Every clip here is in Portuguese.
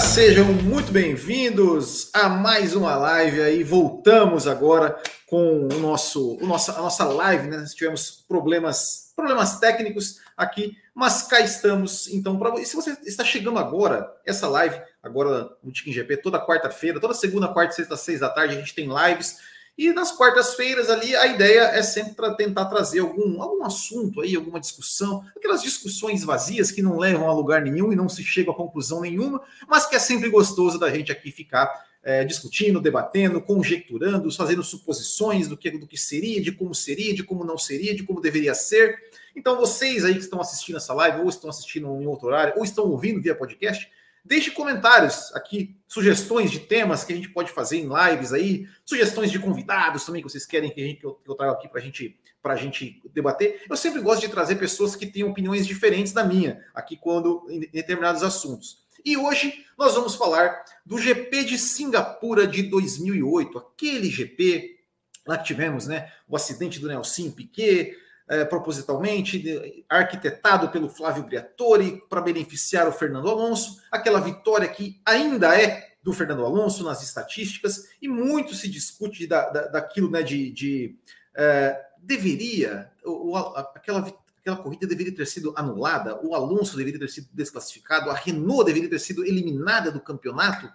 Sejam muito bem-vindos a mais uma live aí. Voltamos agora com o nosso, o nosso, a nossa live, né? Nós tivemos problemas, problemas técnicos aqui, mas cá estamos. Então, pra, se você está chegando agora, essa live, agora no Tiquim GP, toda quarta-feira, toda segunda, quarta, sexta, seis da tarde, a gente tem lives e nas quartas-feiras ali a ideia é sempre para tentar trazer algum, algum assunto aí, alguma discussão, aquelas discussões vazias que não levam a lugar nenhum e não se chega a conclusão nenhuma, mas que é sempre gostoso da gente aqui ficar é, discutindo, debatendo, conjecturando, fazendo suposições do que, do que seria, de como seria, de como não seria, de como deveria ser. Então, vocês aí que estão assistindo essa live, ou estão assistindo em outro horário, ou estão ouvindo via podcast, Deixe comentários aqui, sugestões de temas que a gente pode fazer em lives aí, sugestões de convidados também que vocês querem que, gente, que, eu, que eu traga aqui para gente, a gente debater. Eu sempre gosto de trazer pessoas que têm opiniões diferentes da minha, aqui quando em determinados assuntos. E hoje nós vamos falar do GP de Singapura de 2008, aquele GP lá que tivemos, né, o acidente do Nelson Piquet, é, propositalmente, arquitetado pelo Flávio Briatore para beneficiar o Fernando Alonso, aquela vitória que ainda é do Fernando Alonso nas estatísticas, e muito se discute da, da, daquilo né, de, de é, deveria, o, aquela, aquela corrida deveria ter sido anulada, o Alonso deveria ter sido desclassificado, a Renault deveria ter sido eliminada do campeonato.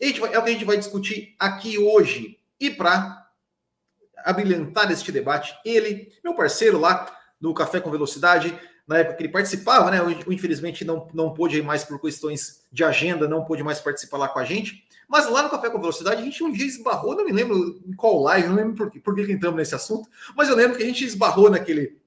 É o que a gente vai discutir aqui hoje. E para abrilhantar este debate. Ele, meu parceiro lá no Café com Velocidade, na época que ele participava, né? Infelizmente não, não pôde mais por questões de agenda, não pôde mais participar lá com a gente. Mas lá no Café com Velocidade a gente um dia esbarrou, não me lembro em qual live, não lembro por, quê, por que entramos nesse assunto, mas eu lembro que a gente esbarrou naquele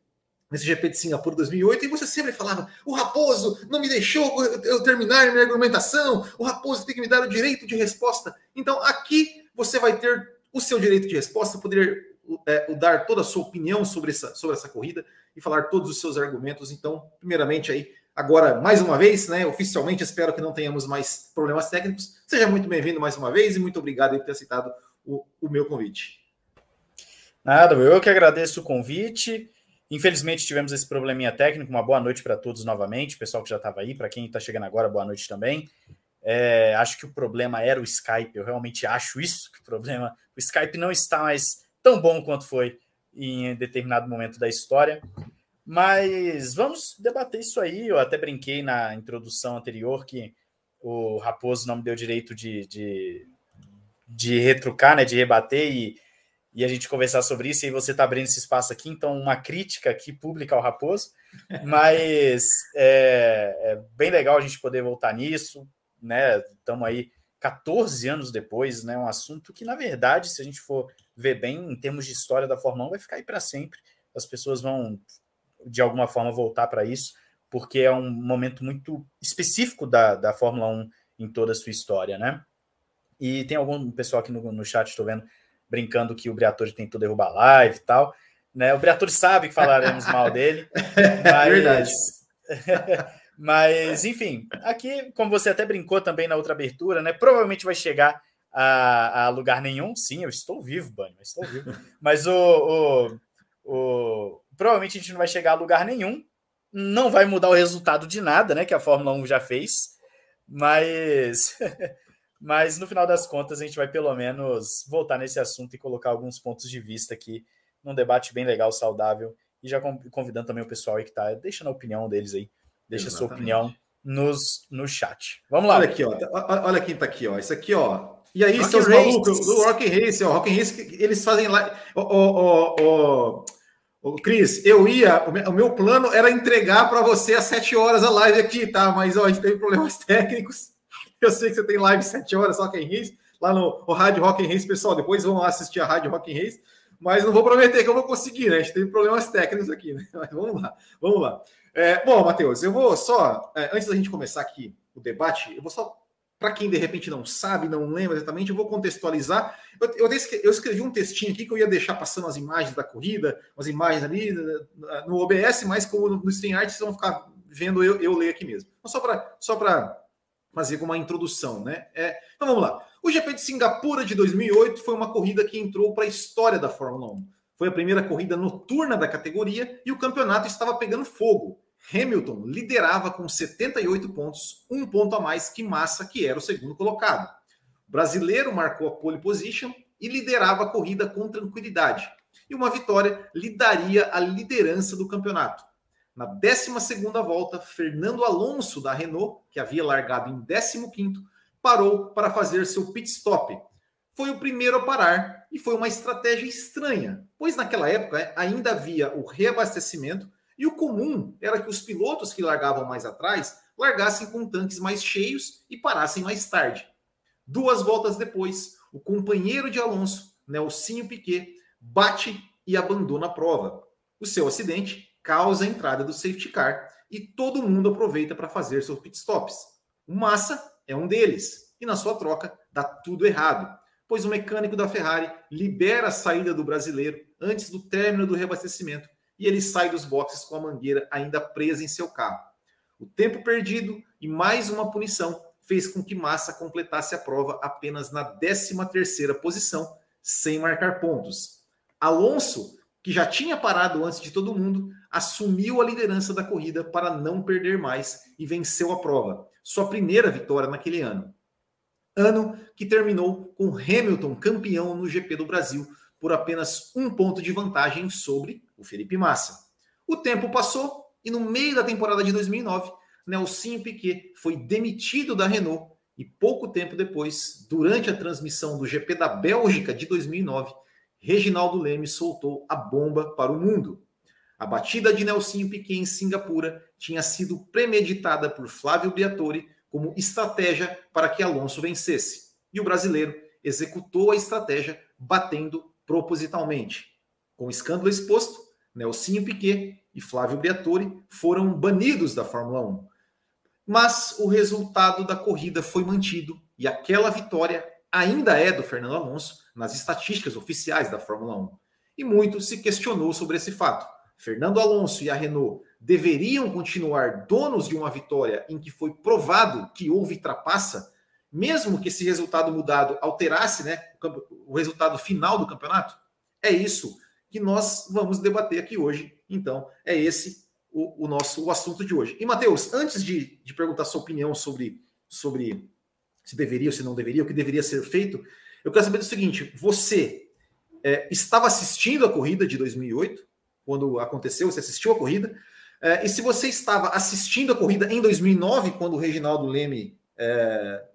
nesse GP de Singapura 2008 e você sempre falava: o Raposo não me deixou eu terminar minha argumentação, o Raposo tem que me dar o direito de resposta. Então aqui você vai ter o seu direito de resposta, poder é, dar toda a sua opinião sobre essa, sobre essa corrida e falar todos os seus argumentos. Então, primeiramente aí, agora mais uma vez, né? Oficialmente espero que não tenhamos mais problemas técnicos. Seja muito bem-vindo mais uma vez e muito obrigado por ter aceitado o, o meu convite. Nada, eu que agradeço o convite. Infelizmente tivemos esse probleminha técnico. Uma boa noite para todos novamente, pessoal que já estava aí, para quem está chegando agora, boa noite também. É, acho que o problema era o Skype, eu realmente acho isso, que o problema. O Skype não está mais tão bom quanto foi em determinado momento da história. Mas vamos debater isso aí. Eu até brinquei na introdução anterior que o Raposo não me deu direito de, de, de retrucar, né, de rebater e, e a gente conversar sobre isso. E você está abrindo esse espaço aqui, então uma crítica aqui pública ao Raposo. Mas é, é bem legal a gente poder voltar nisso né? Estamos aí 14 anos depois, né? Um assunto que, na verdade, se a gente for ver bem em termos de história da Fórmula 1, vai ficar aí para sempre. As pessoas vão, de alguma forma, voltar para isso, porque é um momento muito específico da, da Fórmula 1 em toda a sua história, né? E tem algum pessoal aqui no, no chat, estou vendo, brincando que o Briatore tentou derrubar a live e tal. Né? O Briatore sabe que falaremos mal dele. Mas... Verdade. Mas, enfim, aqui, como você até brincou também na outra abertura, né? Provavelmente vai chegar a, a lugar nenhum. Sim, eu estou vivo, Bunny, estou vivo. Mas o, o, o, provavelmente a gente não vai chegar a lugar nenhum. Não vai mudar o resultado de nada, né? Que a Fórmula 1 já fez. Mas, mas no final das contas, a gente vai pelo menos voltar nesse assunto e colocar alguns pontos de vista aqui num debate bem legal, saudável. E já convidando também o pessoal aí que está deixando a opinião deles aí Deixa Exatamente. sua opinião nos, no chat. Vamos lá. Olha aqui, ó. Olha quem tá aqui, ó. Isso aqui, ó. E aí, Rock seus malucos do Rock Race, ó. Rock Race, eles fazem lá. Ô, ô, ô, ô, Cris, eu ia. O meu plano era entregar para você às 7 horas a live aqui, tá? Mas, ó, a gente teve problemas técnicos. Eu sei que você tem live 7 horas, Rock Race, lá no, no Rádio Rock Race, pessoal. Depois vão lá assistir a Rádio Rock Race. Mas não vou prometer que eu vou conseguir, né? A gente teve problemas técnicos aqui, né? Mas vamos lá, vamos lá. É, bom, Matheus, eu vou só, é, antes da gente começar aqui o debate, eu vou só, para quem de repente não sabe, não lembra exatamente, eu vou contextualizar. Eu, eu, eu, escrevi um textinho aqui que eu ia deixar passando as imagens da corrida, as imagens ali no OBS, mas como no StreamYard vocês vão ficar vendo eu, eu ler aqui mesmo. Então, só para só fazer uma introdução, né? É, então vamos lá. O GP de Singapura de 2008 foi uma corrida que entrou para a história da Fórmula 1. Foi a primeira corrida noturna da categoria e o campeonato estava pegando fogo. Hamilton liderava com 78 pontos, um ponto a mais que Massa, que era o segundo colocado. O brasileiro marcou a pole position e liderava a corrida com tranquilidade. E uma vitória lhe daria a liderança do campeonato. Na 12 volta, Fernando Alonso da Renault, que havia largado em 15º, parou para fazer seu pit stop. Foi o primeiro a parar e foi uma estratégia estranha, pois naquela época ainda havia o reabastecimento e o comum era que os pilotos que largavam mais atrás largassem com tanques mais cheios e parassem mais tarde. Duas voltas depois, o companheiro de Alonso, Nelsinho Piquet, bate e abandona a prova. O seu acidente causa a entrada do safety car e todo mundo aproveita para fazer seus pitstops. O Massa é um deles e na sua troca dá tudo errado, pois o mecânico da Ferrari libera a saída do brasileiro antes do término do reabastecimento e ele sai dos boxes com a mangueira ainda presa em seu carro. O tempo perdido e mais uma punição fez com que Massa completasse a prova apenas na 13ª posição, sem marcar pontos. Alonso, que já tinha parado antes de todo mundo, assumiu a liderança da corrida para não perder mais e venceu a prova, sua primeira vitória naquele ano. Ano que terminou com Hamilton campeão no GP do Brasil, por apenas um ponto de vantagem sobre o Felipe Massa. O tempo passou e no meio da temporada de 2009, Nelsinho Piquet foi demitido da Renault e pouco tempo depois, durante a transmissão do GP da Bélgica de 2009, Reginaldo Leme soltou a bomba para o mundo. A batida de Nelsinho Piquet em Singapura tinha sido premeditada por Flávio Briatore como estratégia para que Alonso vencesse. E o brasileiro executou a estratégia batendo propositalmente. Com o escândalo exposto, Nelsinho Piquet e Flávio Briatore foram banidos da Fórmula 1. Mas o resultado da corrida foi mantido e aquela vitória ainda é do Fernando Alonso nas estatísticas oficiais da Fórmula 1. E muito se questionou sobre esse fato. Fernando Alonso e a Renault deveriam continuar donos de uma vitória em que foi provado que houve trapaça mesmo que esse resultado mudado alterasse né, o resultado final do campeonato? É isso que nós vamos debater aqui hoje. Então, é esse o, o nosso o assunto de hoje. E, Matheus, antes de, de perguntar sua opinião sobre, sobre se deveria ou se não deveria, o que deveria ser feito, eu quero saber o seguinte: você é, estava assistindo a corrida de 2008, quando aconteceu, você assistiu a corrida, é, e se você estava assistindo a corrida em 2009, quando o Reginaldo Leme é,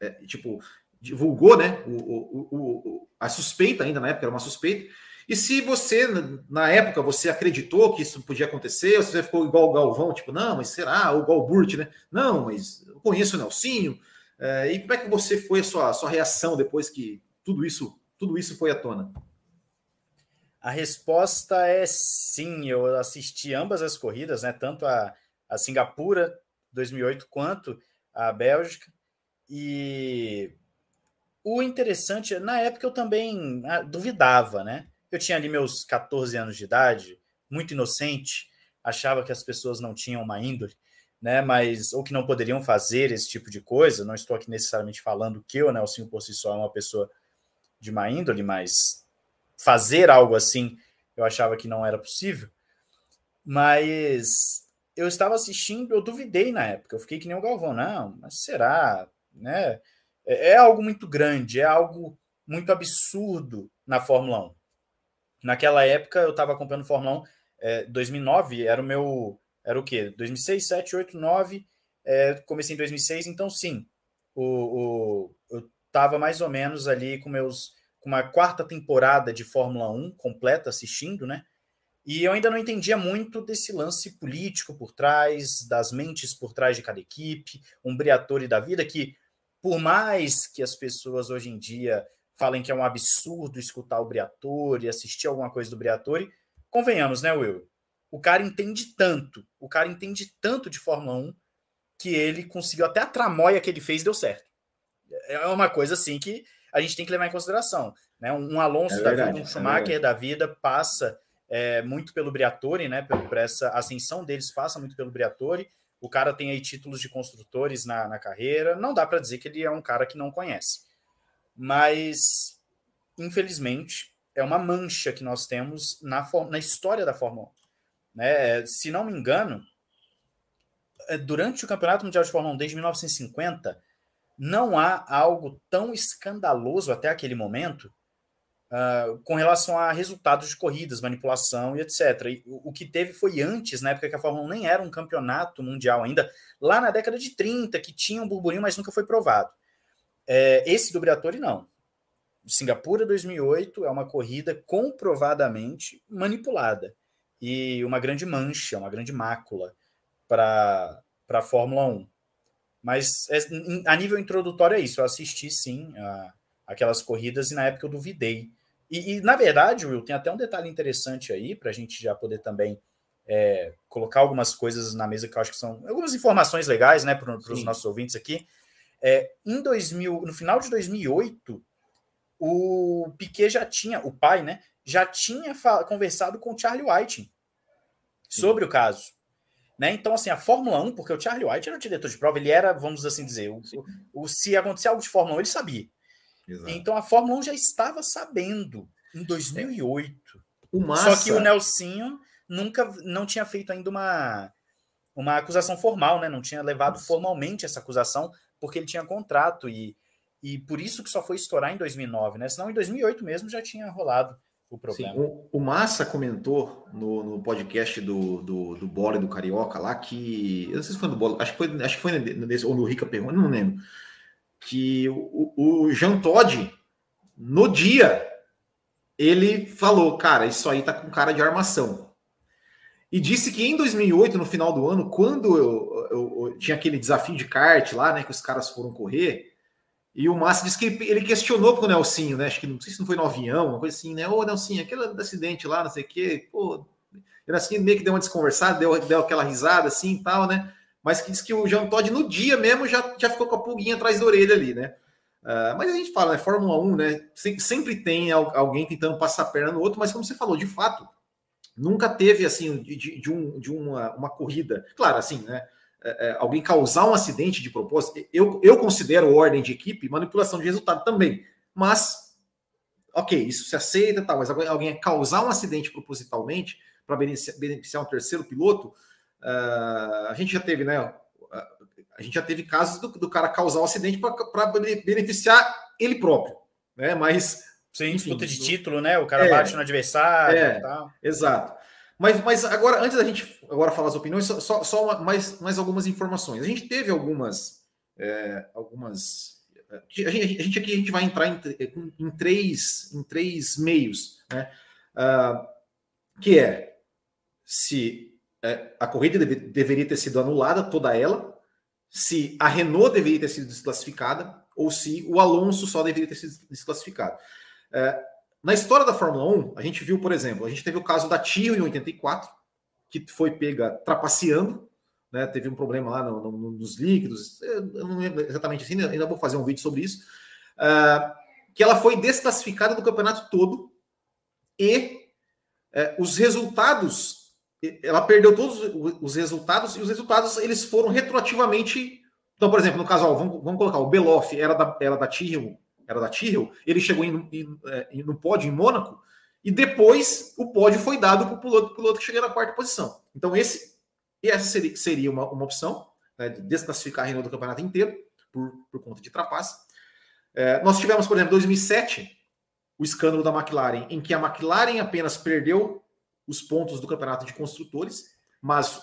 é, tipo, divulgou, né, o, o, o, a suspeita ainda na época era uma suspeita. E se você, na época, você acreditou que isso podia acontecer, você ficou igual o Galvão, tipo, não, mas será? Ou igual o Burt, né? Não, mas eu conheço o Nelsinho. É, e como é que você foi a sua, a sua reação depois que tudo isso, tudo isso foi à tona? A resposta é sim. Eu assisti ambas as corridas, né? Tanto a, a Singapura 2008 quanto a Bélgica. E o interessante, na época eu também ah, duvidava, né? Eu tinha ali meus 14 anos de idade, muito inocente, achava que as pessoas não tinham uma índole, né? Mas ou que não poderiam fazer esse tipo de coisa. Não estou aqui necessariamente falando que o Nelson por si só é uma pessoa de má índole, mas fazer algo assim eu achava que não era possível. Mas eu estava assistindo, eu duvidei na época. Eu fiquei que nem o Galvão, não, mas será? Né? É, é algo muito grande, é algo muito absurdo na Fórmula 1. Naquela época eu estava acompanhando Fórmula 1, é, 2009 era o meu, era o quê? 2006, 7, 8, 9, é, comecei em 2006, então sim, o, o, eu estava mais ou menos ali com meus com uma quarta temporada de Fórmula 1 completa assistindo, né? E eu ainda não entendia muito desse lance político por trás, das mentes por trás de cada equipe, um Briatore da vida que por mais que as pessoas hoje em dia falem que é um absurdo escutar o Briatore, assistir alguma coisa do Briatore, convenhamos, né, Will? O cara entende tanto, o cara entende tanto de Fórmula 1 que ele conseguiu até a tramóia que ele fez deu certo. É uma coisa assim que a gente tem que levar em consideração. Né? Um Alonso é verdade, da vida, um é Schumacher é da vida passa é, muito pelo Briatore, né? Por essa ascensão deles passa muito pelo Briatore. O cara tem aí títulos de construtores na, na carreira. Não dá para dizer que ele é um cara que não conhece. Mas, infelizmente, é uma mancha que nós temos na, na história da Fórmula 1. Né? Se não me engano, é, durante o Campeonato Mundial de Fórmula 1 desde 1950, não há algo tão escandaloso até aquele momento uh, com relação a resultados de corridas, manipulação e etc. E o, que teve foi antes, na época que a Fórmula 1 nem era um campeonato mundial ainda, lá na década de 30, que tinha um burburinho, mas nunca foi provado. É, esse do Briatore, não. Singapura 2008 é uma corrida comprovadamente manipulada e uma grande mancha, uma grande mácula para a Fórmula 1. Mas é, a nível introdutório é isso. Eu assisti sim a, aquelas corridas e na época eu duvidei. E, e, na verdade, Will, tem até um detalhe interessante aí para a gente já poder também é, colocar algumas coisas na mesa que eu acho que são algumas informações legais né, para os nossos ouvintes aqui. É, em 2000, no final de 2008, o Piquet já tinha, o pai, né, já tinha conversado com o Charlie Whiting sobre Sim. o caso. Né? Então, assim, a Fórmula 1, porque o Charlie White era o diretor de prova, ele era, vamos assim dizer, o, o, se acontecer algo de Fórmula 1, ele sabia. Exato. Então, a Fórmula 1 já estava sabendo em 2008. O Massa... Só que o Nelsinho nunca não tinha feito ainda uma, uma acusação formal, né? Não tinha levado Nossa. formalmente essa acusação, porque ele tinha contrato e, e por isso que só foi estourar em 2009, né? Senão em 2008 mesmo já tinha rolado o problema. Sim, o, o, Massa comentou no, no podcast do, do, do Bola e do Carioca lá que. Eu não sei se foi no Bola, acho que foi, acho que foi nesse, ou no Rica Perrone, não lembro. Que o, o Jean Todd, no dia, ele falou: Cara, isso aí tá com cara de armação. E disse que em 2008, no final do ano, quando eu, eu, eu tinha aquele desafio de kart lá, né, que os caras foram correr, e o Massa disse que ele questionou pro Nelsinho, né? Acho que não sei se não foi no avião, uma coisa assim, né? Ô, Nelsinho, aquele acidente lá, não sei o quê, pô. O Nelsinho meio que deu uma desconversada, deu, deu aquela risada assim e tal, né? Mas que disse que o Jean Todt no dia mesmo já, já ficou com a pulguinha atrás da orelha ali, né? Uh, mas a gente fala, né? Fórmula 1, né? Sempre tem alguém tentando passar a perna no outro, mas como você falou, de fato, nunca teve assim de, de, um, de uma, uma corrida. Claro, assim, né? É, é, alguém causar um acidente de propósito, eu, eu considero ordem de equipe manipulação de resultado também. Mas, ok, isso se aceita, tal, mas alguém causar um acidente propositalmente para beneficiar, beneficiar, um terceiro piloto, uh, a gente já teve, né? A gente já teve casos do, do cara causar um acidente para beneficiar ele próprio, né? Mas. Sim, enfim, disputa de título, né? O cara é, bate no adversário é, tal. Exato. Mas, mas agora, antes da gente agora falar as opiniões, só, só uma, mais, mais algumas informações. A gente teve algumas. É, algumas a gente, a gente, aqui a gente vai entrar em, em, três, em três meios, né? Uh, que é se é, a corrida deve, deveria ter sido anulada, toda ela, se a Renault deveria ter sido desclassificada, ou se o Alonso só deveria ter sido desclassificado. É, na história da Fórmula 1, a gente viu, por exemplo, a gente teve o caso da Tio em 84, que foi pega trapaceando, né? Teve um problema lá no, no, nos líquidos, eu não lembro exatamente assim, ainda vou fazer um vídeo sobre isso. Uh, que ela foi desclassificada do campeonato todo e uh, os resultados, ela perdeu todos os resultados e os resultados eles foram retroativamente. Então, por exemplo, no caso, ó, vamos, vamos colocar o Beloff era da, era da Tyrrell era da Tyrrell, ele chegou em, em, é, no pódio em Mônaco, e depois o pódio foi dado para o piloto, piloto que chegou na quarta posição. Então, esse, essa seria, seria uma, uma opção, né, de desclassificar a Renault do campeonato inteiro, por, por conta de trapaça. É, nós tivemos, por exemplo, 2007, o escândalo da McLaren, em que a McLaren apenas perdeu os pontos do campeonato de construtores, mas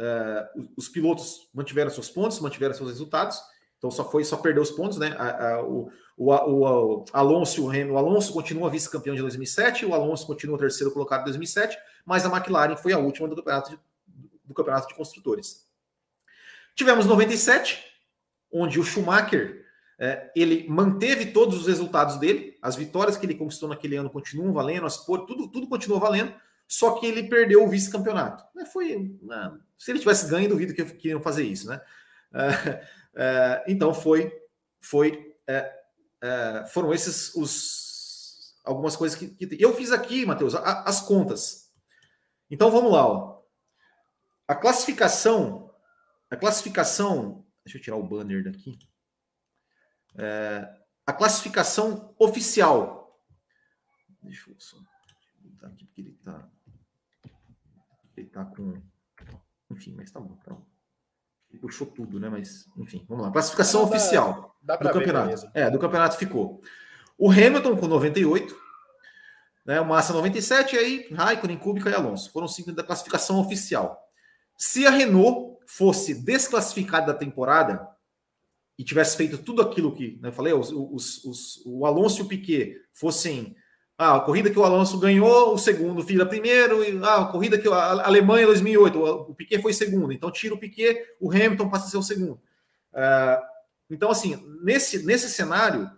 é, os pilotos mantiveram seus pontos, mantiveram seus resultados, então só foi só perdeu os pontos, né? A, a, o, o, o, Alonso, o, o Alonso continua vice-campeão de 2007, o Alonso continua terceiro colocado em 2007, mas a McLaren foi a última do campeonato de, do campeonato de construtores. Tivemos 97, onde o Schumacher é, ele manteve todos os resultados dele, as vitórias que ele conquistou naquele ano continuam valendo, as por, tudo, tudo continuou valendo, só que ele perdeu o vice-campeonato. Foi, né, se ele tivesse ganho, duvido que, iam fazer isso, né? É, é, então foi, foi é, é, foram esses os algumas coisas que, que eu fiz aqui, Matheus, as contas. Então vamos lá, ó. A classificação, a classificação, deixa eu tirar o banner daqui. É, a classificação oficial. Deixa eu só aqui porque ele tá. Ele tá com. Enfim, mas tá bom. Tá bom. Ele puxou tudo, né? Mas, enfim, vamos lá. Classificação dá, oficial dá do campeonato. É, do campeonato ficou. O Hamilton com 98, né? O Massa 97, e aí Raikkonen, Kubica e Alonso. Foram cinco da classificação oficial. Se a Renault fosse desclassificada da temporada e tivesse feito tudo aquilo que né, eu falei, os, os, os, o Alonso e o Piquet fossem ah, a corrida que o Alonso ganhou, o segundo fica primeiro, e ah, a corrida que a Alemanha 2008, o Piquet foi segundo, então tira o Piquet, o Hamilton passa a ser o segundo. Uh, então, assim, nesse, nesse cenário,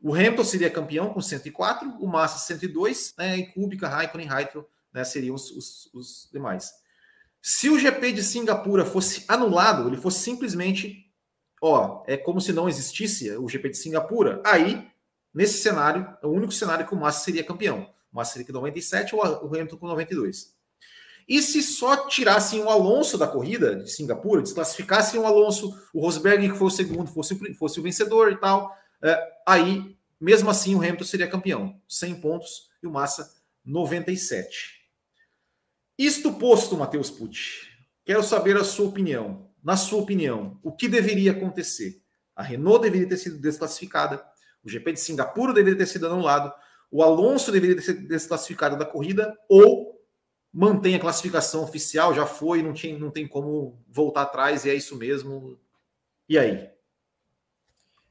o Hamilton seria campeão com 104, o Massa 102, né, e Kubica, Raikkonen Heitro né, seriam os, os, os demais. Se o GP de Singapura fosse anulado, ele fosse simplesmente, ó, é como se não existisse o GP de Singapura, aí Nesse cenário, é o único cenário que o Massa seria campeão. O Massa seria com 97 ou o Hamilton com 92. E se só tirassem o Alonso da corrida de Singapura, desclassificassem o Alonso, o Rosberg, que foi o segundo, fosse, fosse o vencedor e tal, é, aí, mesmo assim, o Hamilton seria campeão. 100 pontos e o Massa 97. Isto posto, Matheus Pucci, quero saber a sua opinião. Na sua opinião, o que deveria acontecer? A Renault deveria ter sido desclassificada, o GP de Singapura deveria ter sido anulado, o Alonso deveria ter sido desclassificado da corrida, ou mantém a classificação oficial, já foi, não, tinha, não tem como voltar atrás, e é isso mesmo. E aí?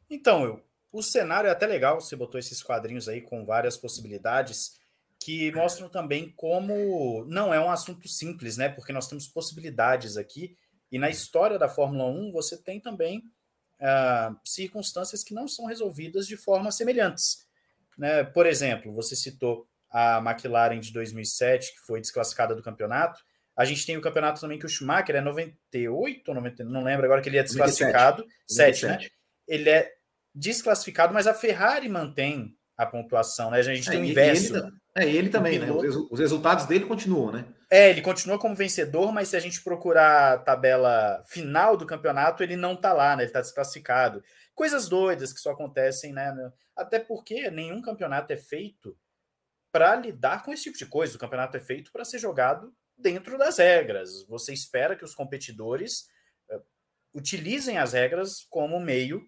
Então, eu, o cenário é até legal, você botou esses quadrinhos aí com várias possibilidades que mostram também como não é um assunto simples, né? Porque nós temos possibilidades aqui, e na história da Fórmula 1 você tem também uh, circunstâncias que não são resolvidas de formas semelhantes. Né? Por exemplo, você citou a McLaren de 2007, que foi desclassificada do campeonato. A gente tem o campeonato também que o Schumacher é 98 ou 90, não lembro agora que ele é desclassificado. 7, né? Ele é desclassificado, mas a Ferrari mantém a pontuação, né? A gente é, tem o inverso. Ele, é, ele também, né? Os resultados dele continuam, né? É, ele continua como vencedor, mas se a gente procurar a tabela final do campeonato, ele não tá lá, né? Ele tá desclassificado. Coisas doidas que só acontecem, né? Até porque nenhum campeonato é feito para lidar com esse tipo de coisa. O campeonato é feito para ser jogado dentro das regras. Você espera que os competidores uh, utilizem as regras como meio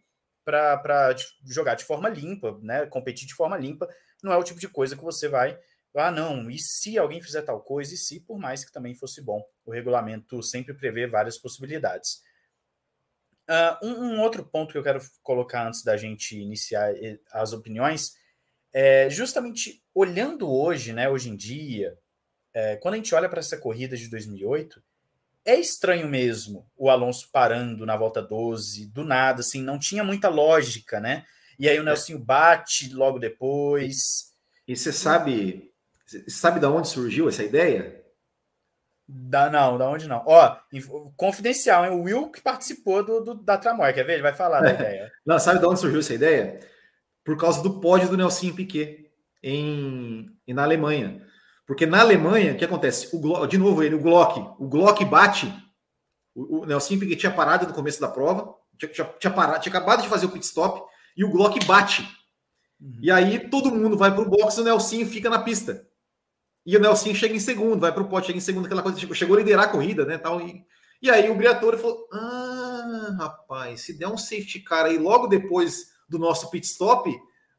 para jogar de forma limpa, né? Competir de forma limpa. Não é o tipo de coisa que você vai ah, não, e se alguém fizer tal coisa, e se, por mais que também fosse bom, o regulamento sempre prevê várias possibilidades. Uh, um, um, outro ponto que eu quero colocar antes da gente iniciar as opiniões é justamente olhando hoje, né, hoje em dia, é, quando a gente olha para essa corrida de 2008, é estranho mesmo o Alonso parando na volta 12, do nada, assim, não tinha muita lógica, né? E aí o Nelson bate logo depois. E você sabe, sabe da onde surgiu essa ideia? Da, não, da onde não. Ó, confidencial, hein? O Will que participou do, do da Tramor, quer ver? Ele vai falar da ideia. Não, sabe de onde surgiu essa ideia? Por causa do pódio do Nelson Piquet em, em, na Alemanha. Porque na Alemanha, o que acontece? O, de novo, ele, o Glock, o Glock bate. O, o Nelson Piquet tinha parado no começo da prova, tinha, tinha, tinha, parado, tinha acabado de fazer o pit stop, e o Glock bate. Uhum. E aí todo mundo vai para o box e o Nelson fica na pista. E o Nelson chega em segundo, vai para o pote, chega em segundo, aquela coisa, tipo, chegou a liderar a corrida, né? Tal, e, e aí o Briatore falou: Ah, rapaz, se der um safety car aí logo depois do nosso pit stop,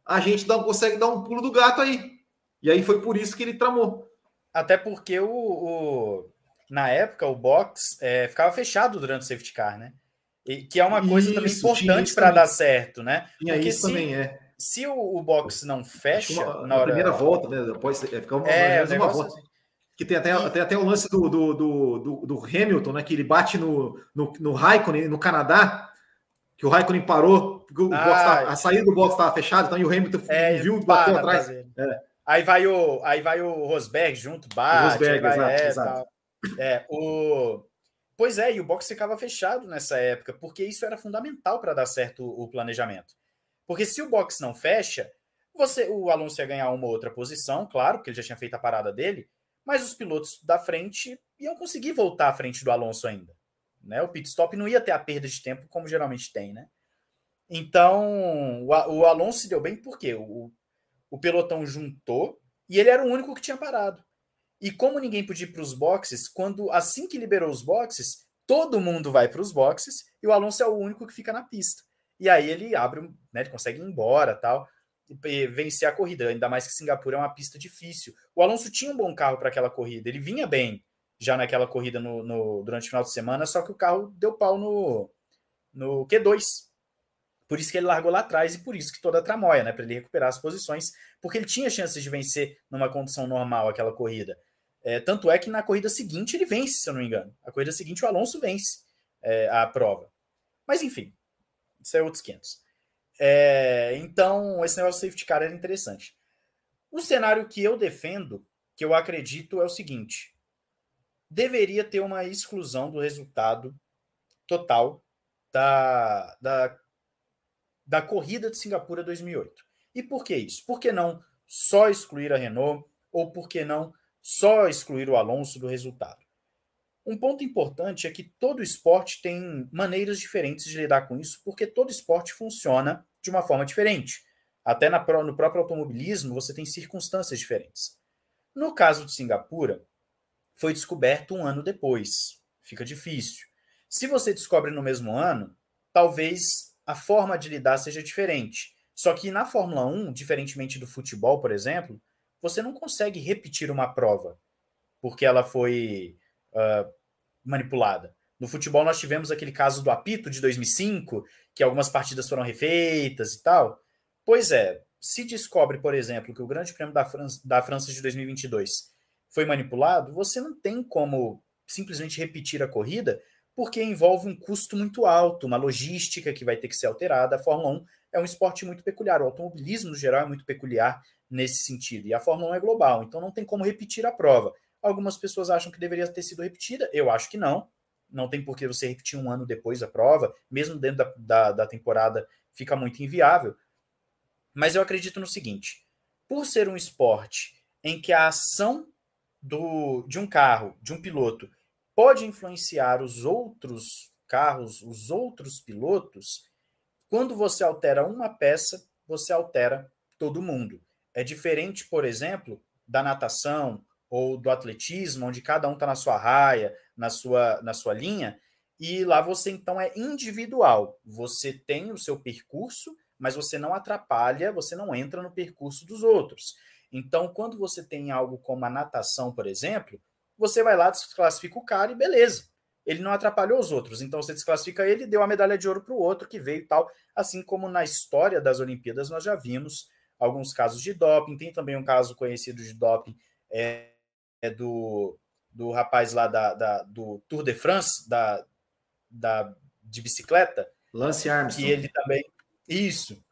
a gente não consegue dar um pulo do gato aí. E aí foi por isso que ele tramou. Até porque o, o na época o box é, ficava fechado durante o safety car, né? E, que é uma coisa isso, também importante para dar certo, né? Tinha porque isso se, também, é se o, o box não fecha uma, na, hora... primeira volta, né? Depois é, fica uma, é, uma volta. Assim. Que tem até, tem até o lance do, do, do, do, Hamilton, né? Que ele bate no, no, no Raikkonen, no Canadá, que o Raikkonen parou, o ah, a saída do box estava fechada, então e o Hamilton é, viu, bateu atrás. É. Aí vai o aí vai o Rosberg junto, bate, Rosberg, vai, exato, é, exato. é, o Pois é, e o box ficava fechado nessa época, porque isso era fundamental para dar certo o planejamento. Porque se o box não fecha, você, o Alonso ia ganhar uma ou outra posição, claro, porque ele já tinha feito a parada dele, mas os pilotos da frente iam conseguir voltar à frente do Alonso ainda. Né? O pit stop não ia ter a perda de tempo como geralmente tem, né? Então, o, o Alonso se deu bem porque o, o pelotão juntou e ele era o único que tinha parado. E como ninguém podia ir para os boxes, quando assim que liberou os boxes, todo mundo vai para os boxes e o Alonso é o único que fica na pista. E aí ele abre, né, ele consegue ir embora tal, e vencer a corrida. Ainda mais que Singapura é uma pista difícil. O Alonso tinha um bom carro para aquela corrida, ele vinha bem já naquela corrida no, no, durante o final de semana, só que o carro deu pau no, no Q2. Por isso que ele largou lá atrás e por isso que toda a tramóia, né? Para ele recuperar as posições, porque ele tinha chances de vencer numa condição normal aquela corrida. É, tanto é que na corrida seguinte ele vence, se eu não me engano. A corrida seguinte o Alonso vence é, a prova. Mas enfim, isso é outros 500. É, então, esse negócio do safety car era interessante. O cenário que eu defendo, que eu acredito, é o seguinte: deveria ter uma exclusão do resultado total da, da, da corrida de Singapura 2008. E por que isso? Por que não só excluir a Renault ou por que não só excluir o Alonso do resultado? Um ponto importante é que todo esporte tem maneiras diferentes de lidar com isso, porque todo esporte funciona de uma forma diferente. Até na, no próprio automobilismo, você tem circunstâncias diferentes. No caso de Singapura, foi descoberto um ano depois. Fica difícil. Se você descobre no mesmo ano, talvez a forma de lidar seja diferente. Só que na Fórmula 1, diferentemente do futebol, por exemplo, você não consegue repetir uma prova porque ela foi uh, manipulada. No futebol, nós tivemos aquele caso do apito de 2005, que algumas partidas foram refeitas e tal. Pois é, se descobre, por exemplo, que o Grande Prêmio da França, da França de 2022 foi manipulado, você não tem como simplesmente repetir a corrida, porque envolve um custo muito alto, uma logística que vai ter que ser alterada. A Fórmula 1 é um esporte muito peculiar, o automobilismo no geral é muito peculiar nesse sentido, e a Fórmula 1 é global, então não tem como repetir a prova. Algumas pessoas acham que deveria ter sido repetida, eu acho que não. Não tem por que você repetir um ano depois a prova, mesmo dentro da, da, da temporada fica muito inviável. Mas eu acredito no seguinte: por ser um esporte em que a ação do, de um carro, de um piloto, pode influenciar os outros carros, os outros pilotos, quando você altera uma peça, você altera todo mundo. É diferente, por exemplo, da natação ou do atletismo, onde cada um está na sua raia, na sua, na sua linha, e lá você então é individual. Você tem o seu percurso, mas você não atrapalha, você não entra no percurso dos outros. Então, quando você tem algo como a natação, por exemplo, você vai lá, desclassifica o cara e beleza. Ele não atrapalhou os outros. Então, você desclassifica ele e deu a medalha de ouro para o outro que veio e tal. Assim como na história das Olimpíadas nós já vimos alguns casos de doping. Tem também um caso conhecido de doping é, é do, do rapaz lá da, da, do Tour de France, da, da, de bicicleta. Lance Armstrong. Que ele também. Isso.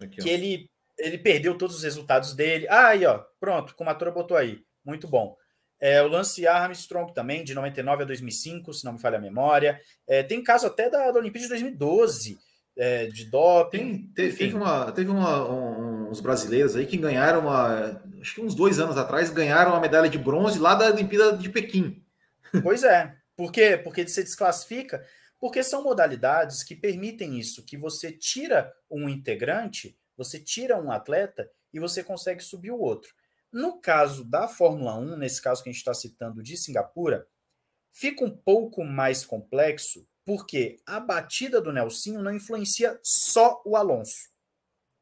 Aqui, que ele ele perdeu todos os resultados dele. Ah, aí, ó, pronto, como a Tora botou aí. Muito bom. É, o Lance Armstrong também, de 99 a 2005, se não me falha a memória. É, tem caso até da, da Olimpíada de 2012, é, de doping. Tem, teve, teve, uma, teve uma, um, uns brasileiros aí que ganharam, uma, acho que uns dois anos atrás, ganharam a medalha de bronze lá da Olimpíada de Pequim. Pois é. Por quê? Porque você desclassifica. Porque são modalidades que permitem isso, que você tira um integrante você tira um atleta e você consegue subir o outro. No caso da Fórmula 1, nesse caso que a gente está citando de Singapura, fica um pouco mais complexo, porque a batida do Nelsinho não influencia só o Alonso.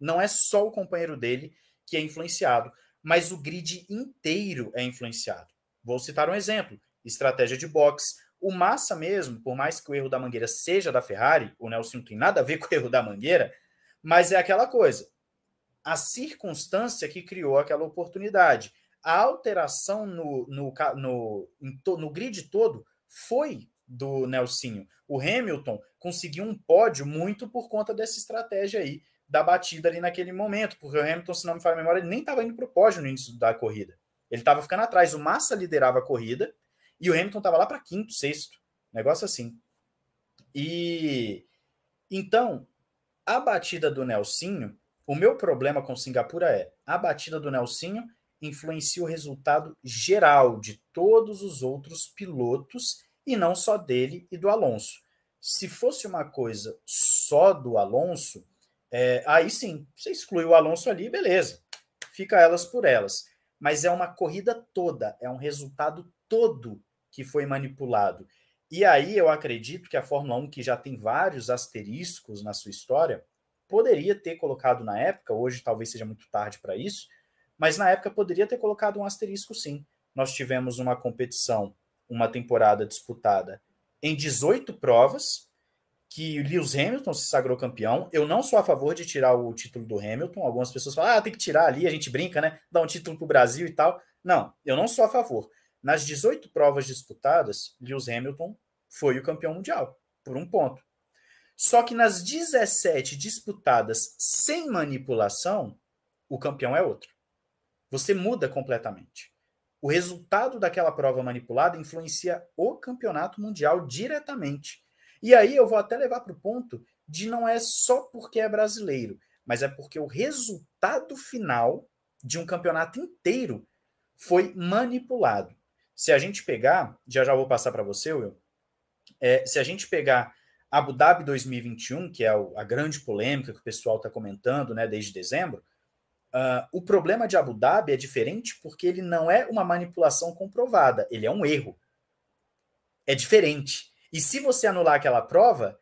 Não é só o companheiro dele que é influenciado, mas o grid inteiro é influenciado. Vou citar um exemplo: estratégia de boxe. O Massa mesmo, por mais que o erro da mangueira seja da Ferrari, o Nelson não tem nada a ver com o erro da mangueira, mas é aquela coisa. A circunstância que criou aquela oportunidade. A alteração no, no, no, no grid todo foi do Nelsinho. O Hamilton conseguiu um pódio muito por conta dessa estratégia aí da batida ali naquele momento, porque o Hamilton, se não me falha a memória, ele nem estava indo para o pódio no início da corrida. Ele estava ficando atrás. O Massa liderava a corrida e o Hamilton estava lá para quinto, sexto. Negócio assim. E então a batida do Nelsinho, o meu problema com Singapura é a batida do Nelsinho influencia o resultado geral de todos os outros pilotos e não só dele e do Alonso. Se fosse uma coisa só do Alonso, é, aí sim, você exclui o Alonso ali, beleza, fica elas por elas. mas é uma corrida toda, é um resultado todo que foi manipulado. E aí eu acredito que a Fórmula 1, que já tem vários asteriscos na sua história, poderia ter colocado na época, hoje talvez seja muito tarde para isso, mas na época poderia ter colocado um asterisco sim. Nós tivemos uma competição, uma temporada disputada em 18 provas, que Lewis Hamilton se sagrou campeão. Eu não sou a favor de tirar o título do Hamilton. Algumas pessoas falam, ah, tem que tirar ali, a gente brinca, né? Dá um título para o Brasil e tal. Não, eu não sou a favor. Nas 18 provas disputadas, Lewis Hamilton foi o campeão mundial, por um ponto. Só que nas 17 disputadas sem manipulação, o campeão é outro. Você muda completamente. O resultado daquela prova manipulada influencia o campeonato mundial diretamente. E aí eu vou até levar para o ponto de não é só porque é brasileiro, mas é porque o resultado final de um campeonato inteiro foi manipulado. Se a gente pegar, já já vou passar para você, Will, é, se a gente pegar Abu Dhabi 2021, que é a grande polêmica que o pessoal está comentando né, desde dezembro, uh, o problema de Abu Dhabi é diferente porque ele não é uma manipulação comprovada, ele é um erro. É diferente. E se você anular aquela prova,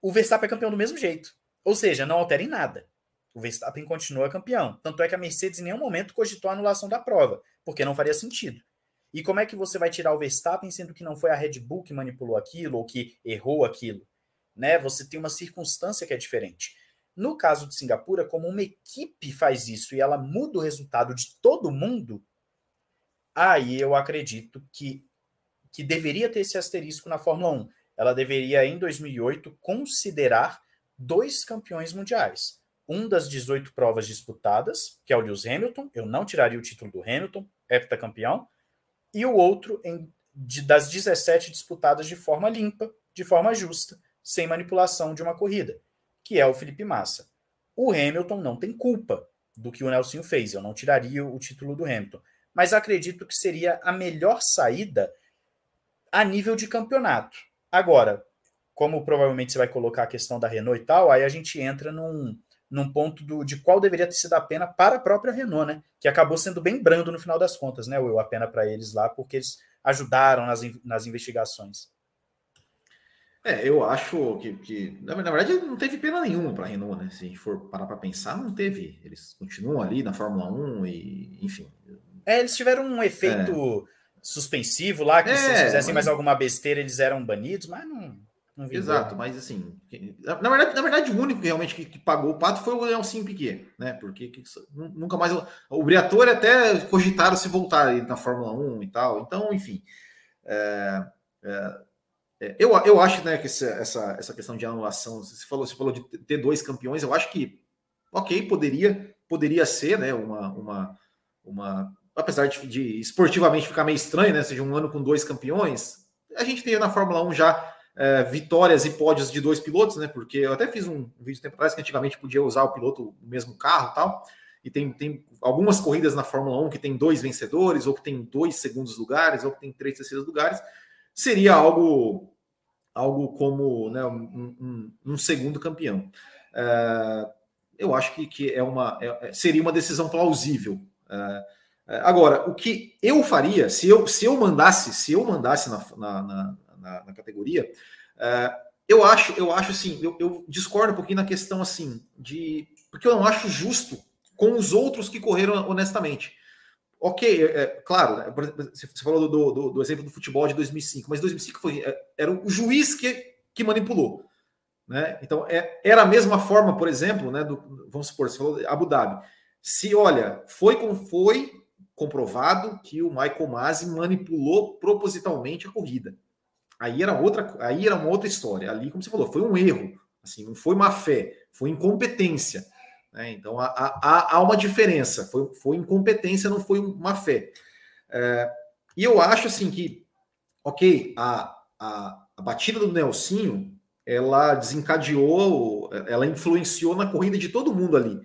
o Verstappen é campeão do mesmo jeito. Ou seja, não altera em nada. O Verstappen continua campeão. Tanto é que a Mercedes em nenhum momento cogitou a anulação da prova, porque não faria sentido. E como é que você vai tirar o Verstappen sendo que não foi a Red Bull que manipulou aquilo ou que errou aquilo? Né? Você tem uma circunstância que é diferente. No caso de Singapura, como uma equipe faz isso e ela muda o resultado de todo mundo, aí eu acredito que, que deveria ter esse asterisco na Fórmula 1. Ela deveria, em 2008, considerar dois campeões mundiais. Um das 18 provas disputadas, que é o Lewis Hamilton, eu não tiraria o título do Hamilton, heptacampeão, e o outro em, de, das 17 disputadas de forma limpa, de forma justa, sem manipulação de uma corrida, que é o Felipe Massa. O Hamilton não tem culpa do que o Nelson fez, eu não tiraria o título do Hamilton, mas acredito que seria a melhor saída a nível de campeonato. Agora, como provavelmente você vai colocar a questão da Renault e tal, aí a gente entra num, num ponto do, de qual deveria ter sido a pena para a própria Renault, né? Que acabou sendo bem brando no final das contas, né, Will? A pena para eles lá, porque eles ajudaram nas, nas investigações. É, eu acho que, que na, verdade, não teve pena nenhuma para a Renault, né? Se a gente for parar para pensar, não teve. Eles continuam ali na Fórmula 1 e, enfim. É, eles tiveram um efeito é. Suspensivo lá, que é, se fizessem mas... mais alguma besteira, eles eram banidos, mas não. Exato, mas assim, na verdade, na verdade, o único que realmente que, que pagou o pato foi o Nelson Piquet, né? Porque que, nunca mais. O Briatore até cogitaram se voltar na Fórmula 1 e tal. Então, enfim. É, é, é, eu, eu acho né, que essa, essa, essa questão de anulação, você falou, você falou de ter dois campeões, eu acho que, ok, poderia, poderia ser, né? Uma, uma, uma apesar de, de esportivamente ficar meio estranho, né? Seja um ano com dois campeões, a gente tem na Fórmula 1 já é, vitórias e pódios de dois pilotos, né? Porque eu até fiz um vídeo tempo atrás que antigamente podia usar o piloto no mesmo carro tal. E tem, tem algumas corridas na Fórmula 1 que tem dois vencedores, ou que tem dois segundos lugares, ou que tem três terceiros lugares. Seria algo algo como né, um, um, um segundo campeão. É, eu acho que, que é uma, é, é seria uma decisão plausível. É, agora, o que eu faria, se eu, se eu mandasse, se eu mandasse na, na, na na, categoria. Uh, eu acho, eu acho assim, eu, eu, discordo um pouquinho na questão assim de porque eu não acho justo com os outros que correram honestamente. Ok, é, é claro, né, você falou do, do, do, exemplo do futebol de 2005, mas 2005 foi, é, era o juiz que, que manipulou. Né? Então, é, era a mesma forma, por exemplo, né, do, vamos supor, você falou Abu Dhabi. Se, olha, foi como foi comprovado que o Michael Masi manipulou propositalmente a corrida. Aí era outra, aí era uma outra história. Ali, como você falou, foi um erro. Assim, não foi má fé, foi incompetência. Né? Então há, há, há, uma diferença. Foi, foi incompetência, não foi má fé. É, e eu acho assim que, ok, a, a, a batida do Nelsinho ela desencadeou, ela influenciou na corrida de todo mundo ali.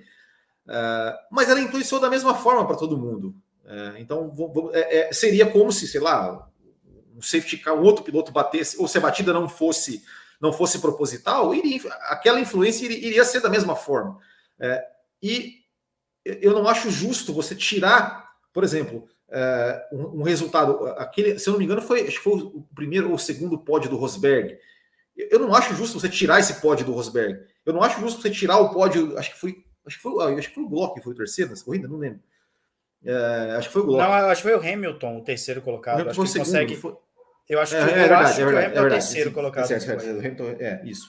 É, mas ela influenciou da mesma forma para todo mundo. É, então é, é, seria como se, sei lá, um safety car, um outro piloto batesse, ou se a batida não fosse não fosse proposital, iria, aquela influência iria, iria, ser da mesma forma. É, e eu não acho justo você tirar por exemplo, é, um, um, resultado, aquele, se eu não me engano, foi, acho que foi o primeiro ou o segundo pódio do Rosberg. Eu não acho justo você tirar esse pódio do Rosberg. Eu não acho justo você tirar o pódio, acho que foi, acho que foi, acho que foi o Glock foi o terceiro nessa corrida, não lembro. É, acho que foi o Glock. Não, acho que foi o Hamilton, o terceiro colocado. O acho que segundo, consegue. Foi... Eu acho que, é, é verdade, acho é verdade, que o Hamilton é, verdade, o terceiro colocado. É, certo, Hamilton, é isso.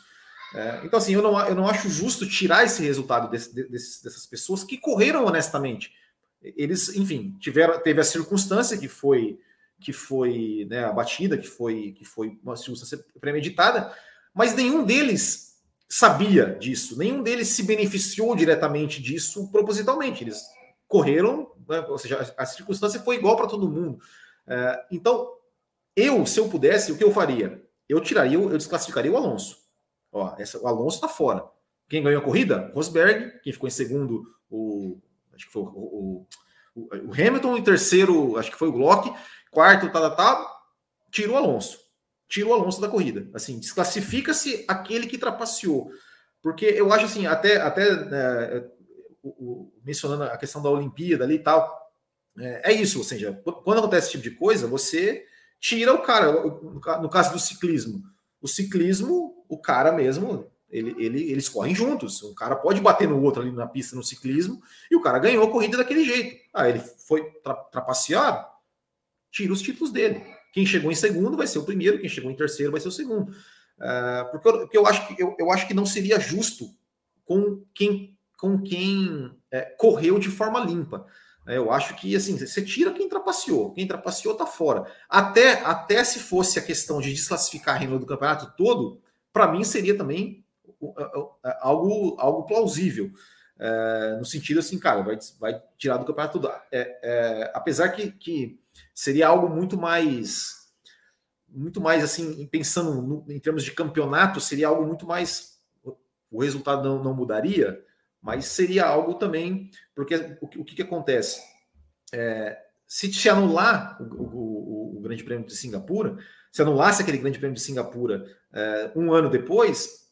É, então, assim, eu não, eu não acho justo tirar esse resultado desse, desse, dessas pessoas que correram honestamente. Eles, enfim, tiveram, teve a circunstância que foi que foi né, abatida, que foi que foi uma circunstância premeditada, mas nenhum deles sabia disso, nenhum deles se beneficiou diretamente disso propositalmente. Eles correram, né, ou seja, a, circunstância foi igual para todo mundo. É, então, eu, se eu pudesse, o que eu faria? Eu tiraria, eu desclassificaria o Alonso. Ó, essa, o Alonso está fora. Quem ganhou a corrida? Rosberg. Quem ficou em segundo, o. Acho que foi o, o, o Hamilton. Em terceiro, acho que foi o Glock. Quarto, tá, tá, tá. Tira o Alonso. Tira o Alonso da corrida. Assim, desclassifica-se aquele que trapaceou. Porque eu acho assim, até, até é, o, mencionando a questão da Olimpíada ali e tal. É, é, isso, ou seja, quando acontece esse tipo de coisa, você tira o cara. No caso do ciclismo, o ciclismo, o cara mesmo, ele, ele, eles correm juntos. Um cara pode bater no outro ali na pista no ciclismo e o cara ganhou a corrida daquele jeito. Ah, ele foi tra trapacear, tira os títulos dele. Quem chegou em segundo vai ser o primeiro, quem chegou em terceiro vai ser o segundo. Uh, porque, eu, porque eu, acho que, eu, eu acho que não seria justo com quem, com quem é, correu de forma limpa. É, eu acho que assim, você tira quem trapaceou. Quem trapaceou tá fora. Até, até se fosse a questão de desclassificar a Renault do campeonato todo, para mim seria também algo, algo plausível. É, no sentido assim, cara, vai, vai tirar do campeonato todo. É, é, apesar que, que seria algo muito mais. Muito mais assim, pensando no, em termos de campeonato, seria algo muito mais. O resultado não, não mudaria, mas seria algo também, porque o, o que, que acontece? É, se te anular o, o, o, Grande Prêmio de Singapura, se anulasse aquele Grande Prêmio de Singapura é, um ano depois,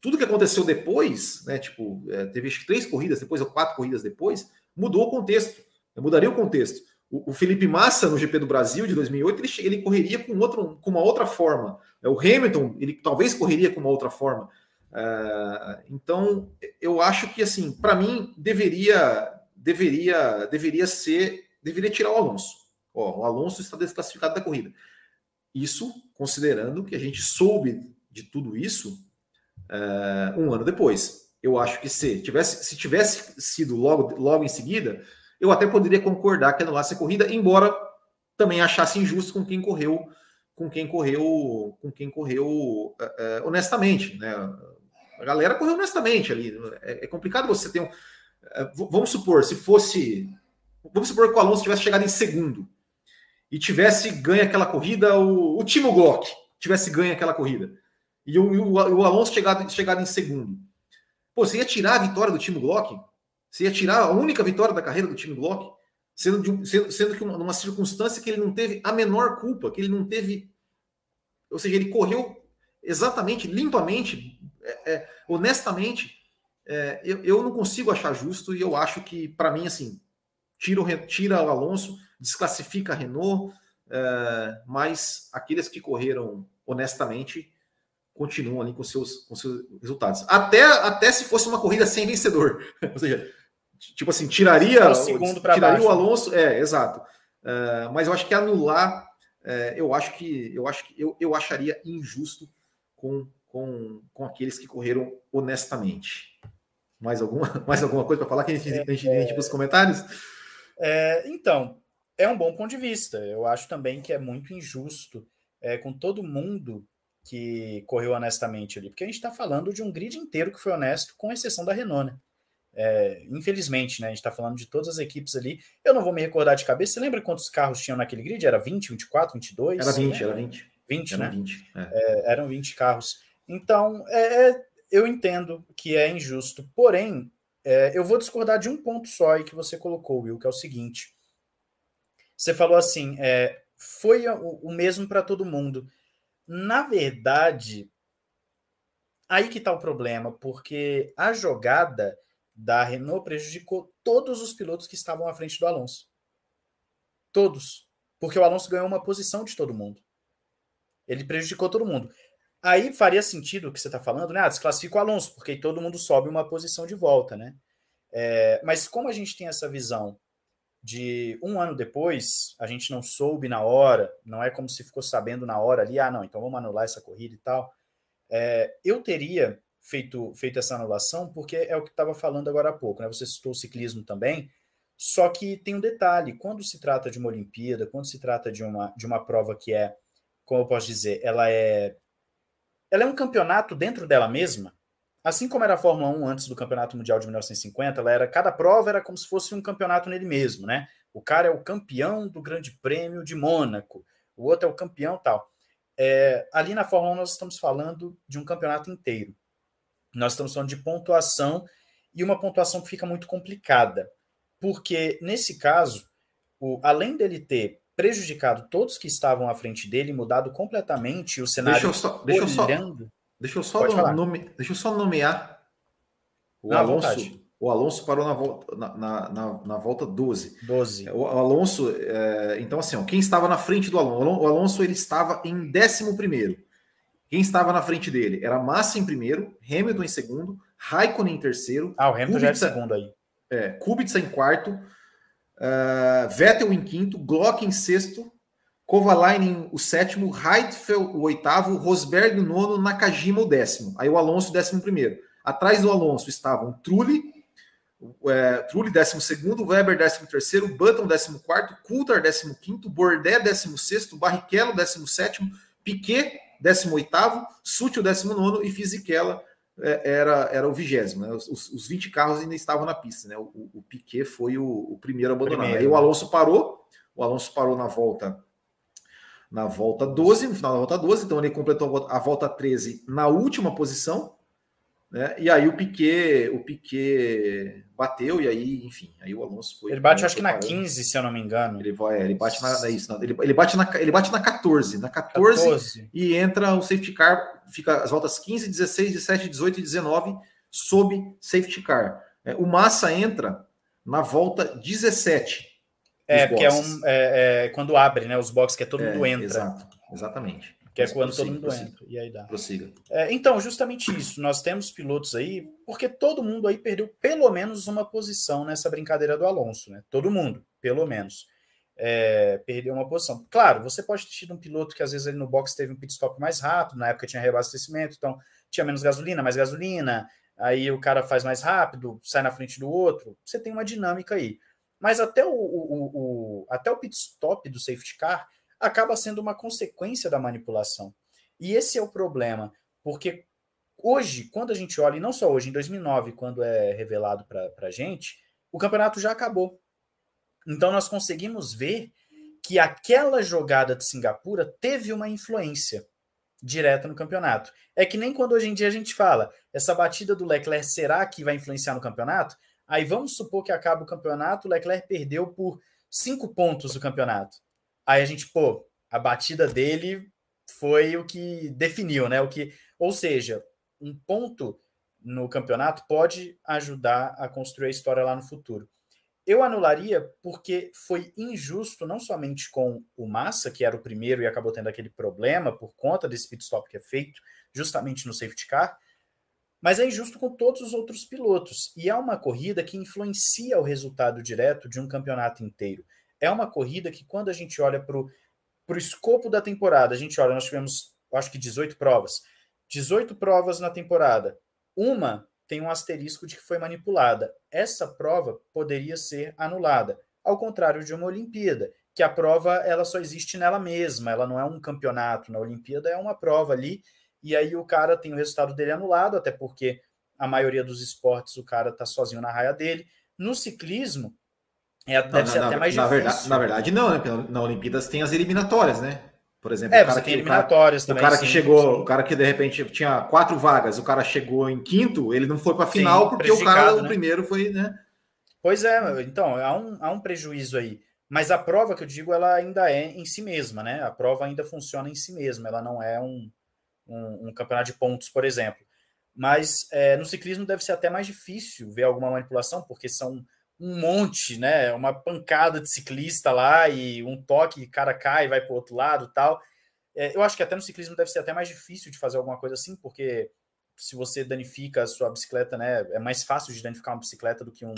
tudo que aconteceu depois, né, tipo, é, teve três corridas depois ou quatro corridas depois, mudou o contexto, mudaria o contexto. O, Felipe Massa no GP do Brasil de 2008 ele, ele correria com, outro, com uma outra forma. O Hamilton ele talvez correria com uma outra forma. Uh, então, eu acho que assim, para mim deveria deveria deveria ser deveria tirar o Alonso. Ó, o Alonso está desclassificado da corrida. Isso considerando que a gente soube de tudo isso uh, um ano depois. Eu acho que se tivesse se tivesse sido logo logo em seguida, eu até poderia concordar que anulasse a corrida, embora também achasse injusto com quem correu com quem correu com quem correu uh, honestamente, né? A galera correu honestamente ali. É, é complicado você ter um. É, vamos supor, se fosse. Vamos supor que o Alonso tivesse chegado em segundo e tivesse ganho aquela corrida, o, o Timo Glock tivesse ganho aquela corrida e o, o, o Alonso chegado, chegado em segundo. Pô, você ia tirar a vitória do Timo Glock? Você ia tirar a única vitória da carreira do Timo Glock? Sendo, de, sendo, sendo que uma, numa circunstância que ele não teve a menor culpa, que ele não teve. Ou seja, ele correu exatamente, limpamente, é, é, honestamente, é, eu, eu não consigo achar justo e eu acho que, para mim, assim, tira o, tira o Alonso, desclassifica a Renault, é, mas aqueles que correram honestamente continuam ali com seus, com seus resultados. Até, até se fosse uma corrida sem vencedor. Ou seja, tipo assim, tiraria, o, segundo tiraria baixo. o Alonso. É, exato. É, mas eu acho que anular, é, eu acho que eu acho que eu, eu acharia injusto com com, com aqueles que correram honestamente. Mais alguma, mais alguma coisa para falar que a gente, a gente, a gente os comentários? É, então, é um bom ponto de vista. Eu acho também que é muito injusto é, com todo mundo que correu honestamente ali, porque a gente está falando de um grid inteiro que foi honesto, com exceção da Renault, né? É, infelizmente, né? A gente está falando de todas as equipes ali. Eu não vou me recordar de cabeça. Você lembra quantos carros tinham naquele grid? Era 20, 24, 22? Era 20, né? era 20. 20, era né? 20, é. É, eram 20 carros. Então, é, é, eu entendo que é injusto, porém, é, eu vou discordar de um ponto só aí que você colocou, Will, que é o seguinte. Você falou assim, é, foi o, o mesmo para todo mundo. Na verdade, aí que está o problema, porque a jogada da Renault prejudicou todos os pilotos que estavam à frente do Alonso. Todos. Porque o Alonso ganhou uma posição de todo mundo. Ele prejudicou todo mundo. Aí faria sentido o que você está falando, né? Ah, desclassifica o Alonso, porque todo mundo sobe uma posição de volta, né? É, mas como a gente tem essa visão de um ano depois, a gente não soube na hora, não é como se ficou sabendo na hora ali, ah, não, então vamos anular essa corrida e tal. É, eu teria feito, feito essa anulação porque é o que estava falando agora há pouco, né? Você citou o ciclismo também, só que tem um detalhe: quando se trata de uma Olimpíada, quando se trata de uma, de uma prova que é, como eu posso dizer, ela é. Ela é um campeonato dentro dela mesma, assim como era a Fórmula 1 antes do Campeonato Mundial de 1950, ela era cada prova era como se fosse um campeonato nele mesmo, né? O cara é o campeão do Grande Prêmio de Mônaco, o outro é o campeão tal. É, ali na Fórmula 1 nós estamos falando de um campeonato inteiro. Nós estamos falando de pontuação e uma pontuação que fica muito complicada porque nesse caso, o, além dele ter prejudicado todos que estavam à frente dele, mudado completamente o cenário. Deixa eu só, deixa eu só, deixa eu só, nome, deixa eu só nomear o Não, Alonso. O Alonso parou na volta, na, na, na, na volta 12. 12. O, Alonso, é, então assim, ó, quem estava na frente do Alonso? O Alonso ele estava em 11 primeiro. Quem estava na frente dele era Massa em primeiro, Hamilton em segundo, Raikkonen em terceiro. Ah, o Hamilton Kubica, já é segundo aí. É, Kubica em quarto, uh, Vettel em quinto, Glock em sexto, Kovalainen o sétimo, Heidfeld o oitavo, Rosberg o nono, Nakajima o décimo. Aí o Alonso o décimo primeiro. Atrás do Alonso estavam Trulli, é, Trulli décimo segundo, Weber décimo terceiro, Button décimo quarto, Coulthard décimo quinto, Bordet décimo sexto, Barrichello décimo sétimo, Piquet décimo oitavo, Sutil décimo nono e Fisichella era, era o vigésimo. Né? Os, os 20 carros ainda estavam na pista. Né? O, o, Piquet foi o, o primeiro a abandonar. Primeiro. Aí o né? Alonso parou. O Alonso parou na volta na volta 12, no final da volta 12, então ele completou a volta 13 na última posição, né? E aí o Piquet, o Piquet bateu e aí, enfim, aí o Alonso foi. Ele bate, acho que na 15, se eu não me engano. Ele vai, ele bate na, é isso, ele, ele bate na, ele bate na 14, na 14, 14, e entra o safety car, fica as voltas 15, 16, 17, 18 e 19 sob safety car. É, o Massa entra na volta 17. É, porque é um é, é, quando abre, né, os boxes que é todo é, mundo entra. Exato, exatamente. Que é quando prossiga, todo mundo prossiga. entra. E aí dá. Prossiga. É, então, justamente isso. Nós temos pilotos aí, porque todo mundo aí perdeu pelo menos uma posição nessa brincadeira do Alonso, né? Todo mundo, pelo menos. É, perdeu uma posição. Claro, você pode ter tido um piloto que às vezes ele no box teve um pit stop mais rápido, na época tinha reabastecimento, então tinha menos gasolina, mais gasolina, aí o cara faz mais rápido, sai na frente do outro. Você tem uma dinâmica aí. Mas até o, o, o até o pit stop do safety car acaba sendo uma consequência da manipulação. E esse é o problema, porque hoje, quando a gente olha, e não só hoje, em 2009, quando é revelado para a gente, o campeonato já acabou. Então nós conseguimos ver que aquela jogada de Singapura teve uma influência direta no campeonato. É que nem quando hoje em dia a gente fala, essa batida do Leclerc será que vai influenciar no campeonato? Aí vamos supor que acaba o campeonato, o Leclerc perdeu por cinco pontos o campeonato. Aí a gente, pô, a batida dele foi o que definiu, né? O que, ou seja, um ponto no campeonato pode ajudar a construir a história lá no futuro. Eu anularia porque foi injusto não somente com o Massa, que era o primeiro e acabou tendo aquele problema por conta desse pit stop que é feito justamente no safety car, mas é injusto com todos os outros pilotos. E é uma corrida que influencia o resultado direto de um campeonato inteiro é uma corrida que, quando a gente olha para o escopo da temporada, a gente olha, nós tivemos, acho que 18 provas. 18 provas na temporada. Uma tem um asterisco de que foi manipulada. Essa prova poderia ser anulada, ao contrário de uma Olimpíada, que a prova ela só existe nela mesma, ela não é um campeonato. Na Olimpíada é uma prova ali, e aí o cara tem o resultado dele anulado, até porque a maioria dos esportes o cara está sozinho na raia dele. No ciclismo, é, deve não, ser na, até mais na difícil. Verdade, na verdade, não, né? Na Olimpíadas tem as eliminatórias, né? Por exemplo, é, o cara, que, eliminatórias o cara, também, o cara sim, que chegou, sim. o cara que de repente tinha quatro vagas, o cara chegou em quinto, ele não foi para a final sim, porque o cara né? o primeiro foi, né? Pois é, então há um, há um prejuízo aí. Mas a prova que eu digo, ela ainda é em si mesma, né? A prova ainda funciona em si mesma, ela não é um, um, um campeonato de pontos, por exemplo. Mas é, no ciclismo deve ser até mais difícil ver alguma manipulação, porque são um monte, né? Uma pancada de ciclista lá e um toque, cara cai, vai para o outro lado tal. É, eu acho que até no ciclismo deve ser até mais difícil de fazer alguma coisa assim, porque se você danifica a sua bicicleta, né? É mais fácil de danificar uma bicicleta do que um,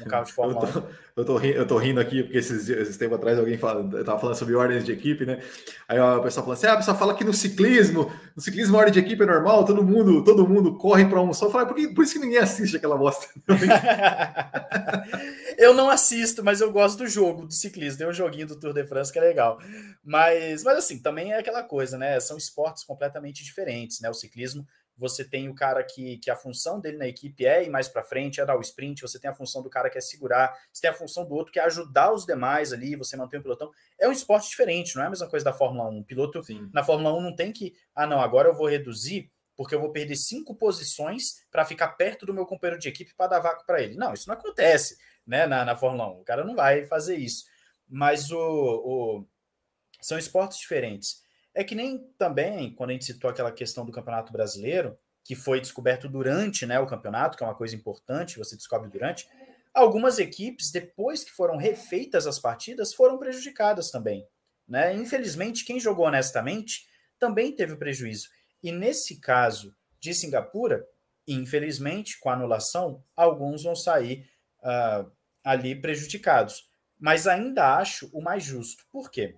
um carro de Fórmula eu tô, 1. Eu tô, rindo, eu tô rindo aqui, porque esses, esses tempos atrás alguém fala, eu tava falando sobre ordens de equipe, né? Aí a pessoa fala assim: ah, a pessoa fala que no ciclismo, no ciclismo a ordem de equipe é normal, todo mundo, todo mundo corre para um só. Eu falo, por, que, por isso que ninguém assiste aquela bosta. eu não assisto, mas eu gosto do jogo do ciclismo. Tem um joguinho do Tour de France que é legal. Mas, mas assim, também é aquela coisa, né? São esportes completamente diferentes, né? O ciclismo você tem o cara que, que a função dele na equipe é ir mais para frente, é dar o sprint, você tem a função do cara que é segurar, você tem a função do outro que é ajudar os demais ali, você mantém o pelotão. É um esporte diferente, não é a mesma coisa da Fórmula 1. O piloto Sim. na Fórmula 1 não tem que, ah, não, agora eu vou reduzir porque eu vou perder cinco posições para ficar perto do meu companheiro de equipe para dar vácuo para ele. Não, isso não acontece né, na, na Fórmula 1. O cara não vai fazer isso. Mas o, o são esportes diferentes. É que nem também, quando a gente citou aquela questão do Campeonato Brasileiro, que foi descoberto durante né, o campeonato, que é uma coisa importante, você descobre durante, algumas equipes, depois que foram refeitas as partidas, foram prejudicadas também. Né? Infelizmente, quem jogou honestamente também teve prejuízo. E nesse caso de Singapura, infelizmente, com a anulação, alguns vão sair uh, ali prejudicados. Mas ainda acho o mais justo. Por quê?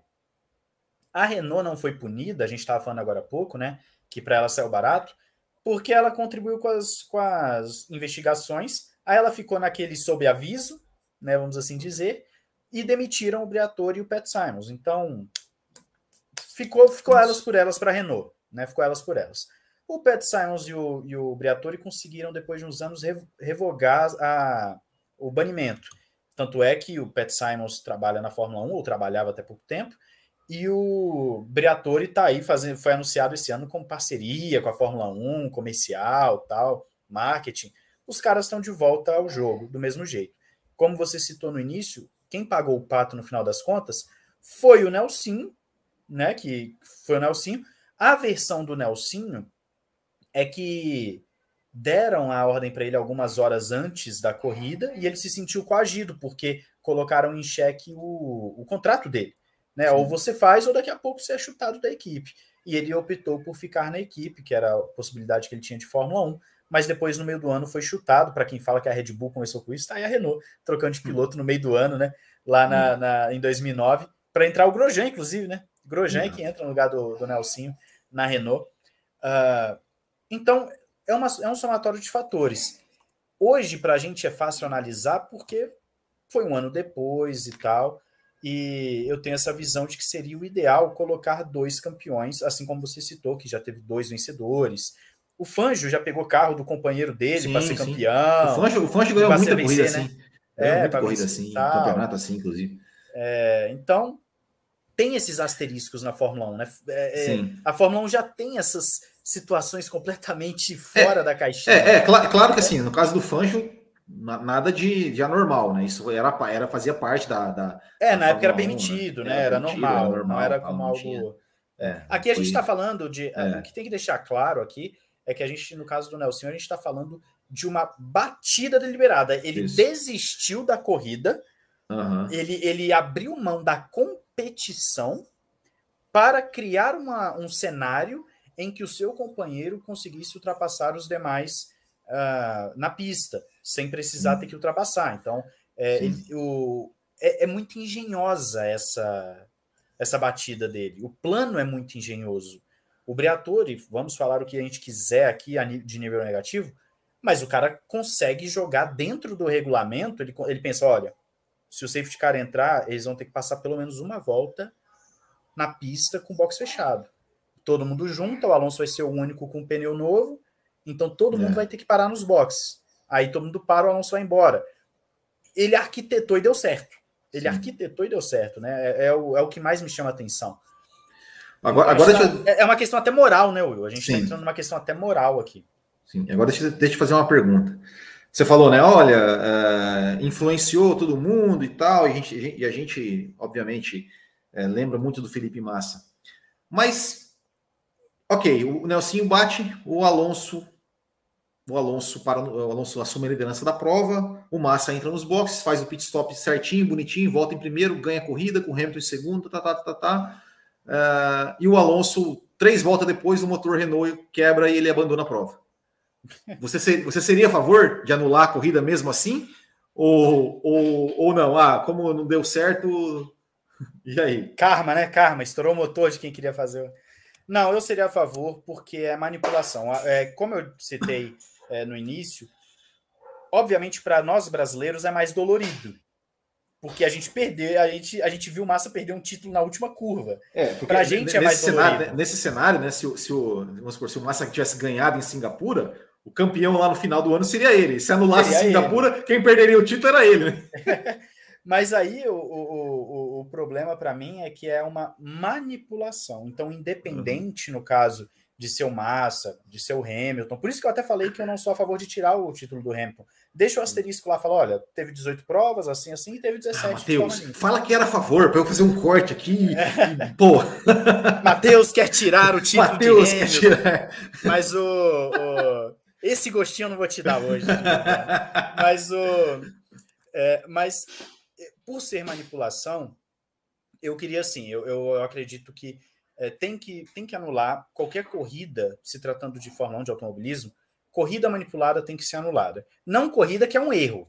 A Renault não foi punida, a gente estava falando agora há pouco, né? Que para ela saiu barato, porque ela contribuiu com as, com as investigações, aí ela ficou naquele sob aviso, né? Vamos assim dizer, e demitiram o Briatore e o Pat Simons. Então, ficou, ficou elas por elas para a Renault, né? Ficou elas por elas. O Pat Simons e o, e o Briatore conseguiram, depois de uns anos, revogar a, o banimento. Tanto é que o Pat Simons trabalha na Fórmula 1, ou trabalhava até pouco tempo, e o Briatore está aí fazendo, foi anunciado esse ano com parceria com a Fórmula 1, comercial, tal, marketing. Os caras estão de volta ao jogo, do mesmo jeito. Como você citou no início, quem pagou o pato no final das contas foi o Nelsinho, né? Que foi o Nelsinho. A versão do Nelsinho é que deram a ordem para ele algumas horas antes da corrida e ele se sentiu coagido, porque colocaram em xeque o, o contrato dele. Né? Ou você faz, ou daqui a pouco você é chutado da equipe. E ele optou por ficar na equipe, que era a possibilidade que ele tinha de Fórmula 1. Mas depois, no meio do ano, foi chutado. Para quem fala que a Red Bull começou com isso, tá aí a Renault trocando de piloto no meio do ano, né? Lá na, na em 2009, para entrar o Grosjean, inclusive, né? Grosjean que entra no lugar do, do Nelsinho na Renault. Uh, então, é, uma, é um somatório de fatores. Hoje, para a gente é fácil analisar, porque foi um ano depois e tal. E eu tenho essa visão de que seria o ideal colocar dois campeões, assim como você citou, que já teve dois vencedores. O Fanjo já pegou carro do companheiro dele para ser sim. campeão. O Fanjo, o Fanjo ganhou muita corrida vencer, assim. Né? É, muita corrida assim, campeonato assim, inclusive. É, então, tem esses asteriscos na Fórmula 1, né? É, é a Fórmula 1 já tem essas situações completamente fora é, da caixinha. É, é claro, claro que assim, no caso do Fanjo, nada de, de anormal, né? Isso era, era fazia parte da. da é, na época era permitido, 1, né? Era, normal, era normal, não era como algo. É, aqui a gente está falando de. É. O que tem que deixar claro aqui é que a gente, no caso do Nelson, a gente está falando de uma batida deliberada. Ele Isso. desistiu da corrida, uhum. ele, ele abriu mão da competição para criar uma, um cenário em que o seu companheiro conseguisse ultrapassar os demais uh, na pista, sem precisar ter que ultrapassar. Então, é, ele, o, é, é, muito engenhosa essa, essa batida dele. O plano é muito engenhoso. O Briatore, vamos falar o que a gente quiser aqui de nível negativo, mas o cara consegue jogar dentro do regulamento. Ele, ele pensa: olha, se o safety car entrar, eles vão ter que passar pelo menos uma volta na pista com o box fechado. Todo mundo junto, o Alonso vai ser o único com pneu novo, então todo mundo é. vai ter que parar nos boxes. Aí todo mundo para, o Alonso vai embora. Ele arquitetou e deu certo. Ele Sim. arquitetou e deu certo, né? É, é, o, é o que mais me chama a atenção. Agora, agora tá, eu... É uma questão até moral, né, Will? A gente está entrando numa questão até moral aqui. Sim, agora deixa, deixa eu fazer uma pergunta. Você falou, né? Olha, uh, influenciou todo mundo e tal, e a gente, e a gente obviamente, uh, lembra muito do Felipe Massa. Mas, ok, o Nelsinho bate, o Alonso o Alonso para o Alonso assume a liderança da prova, o Massa entra nos boxes, faz o pit stop certinho, bonitinho, volta em primeiro, ganha a corrida com o Hamilton em segundo, tá, tá, tá, tá. Uh, e o Alonso, três voltas depois, o motor Renault quebra e ele abandona a prova. Você, ser, você seria a favor de anular a corrida mesmo assim? Ou, ou, ou não? Ah, como não deu certo, e aí? Karma, né? Karma, estourou o motor de quem queria fazer. Não, eu seria a favor, porque é manipulação. É, como eu citei é, no início, obviamente para nós brasileiros é mais dolorido. Porque a gente perdeu, a gente, a gente viu o Massa perder um título na última curva. É, para a gente é mais cenário, dolorido. Nesse cenário, né, se, se, o, vamos supor, se o Massa tivesse ganhado em Singapura, o campeão lá no final do ano seria ele. Se anulasse seria Singapura, ele. quem perderia o título era ele. Né? Mas aí o, o, o, o problema para mim é que é uma manipulação. Então, independente, uhum. no caso de seu Massa, de seu Hamilton. Por isso que eu até falei que eu não sou a favor de tirar o título do Hamilton. Deixa o asterisco lá, fala, olha, teve 18 provas, assim, assim, e teve 17. Ah, Matheus, fala que era a favor, para eu fazer um corte aqui. É. Pô. Matheus quer tirar o título Mateus de Hamilton. Quer tirar. Mas o, o, Esse gostinho eu não vou te dar hoje. Né? mas o... É, mas por ser manipulação, eu queria assim, eu, eu acredito que é, tem que tem que anular qualquer corrida, se tratando de Fórmula 1 de automobilismo, corrida manipulada tem que ser anulada. Não corrida que é um erro,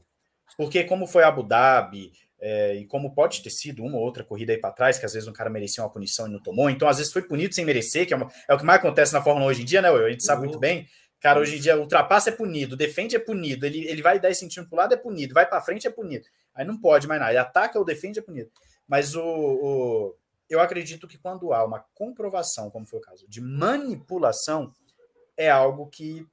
porque como foi Abu Dhabi, é, e como pode ter sido uma ou outra corrida aí para trás, que às vezes um cara merecia uma punição e não tomou, então às vezes foi punido sem merecer, que é, uma, é o que mais acontece na Fórmula 1 hoje em dia, né? A gente sabe muito bem. Cara, hoje em dia, ultrapassa é punido, defende é punido, ele, ele vai 10 centímetros para o lado é punido, vai para frente é punido. Aí não pode mais nada. Ele ataca ou defende é punido. Mas o, o, eu acredito que quando há uma comprovação, como foi o caso, de manipulação, é algo que.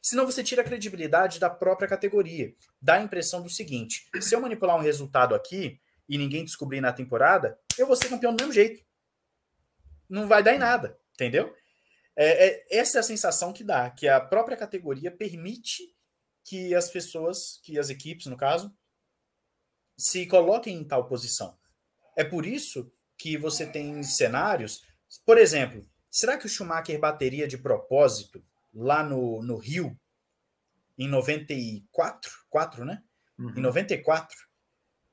Senão você tira a credibilidade da própria categoria. Dá a impressão do seguinte: se eu manipular um resultado aqui e ninguém descobrir na temporada, eu vou ser campeão do mesmo jeito. Não vai dar em nada, entendeu? É, é, essa é a sensação que dá, que a própria categoria permite que as pessoas, que as equipes, no caso, se coloquem em tal posição. É por isso que você tem cenários, por exemplo, será que o Schumacher bateria de propósito lá no, no Rio em 94, 4, né? Uhum. Em 94.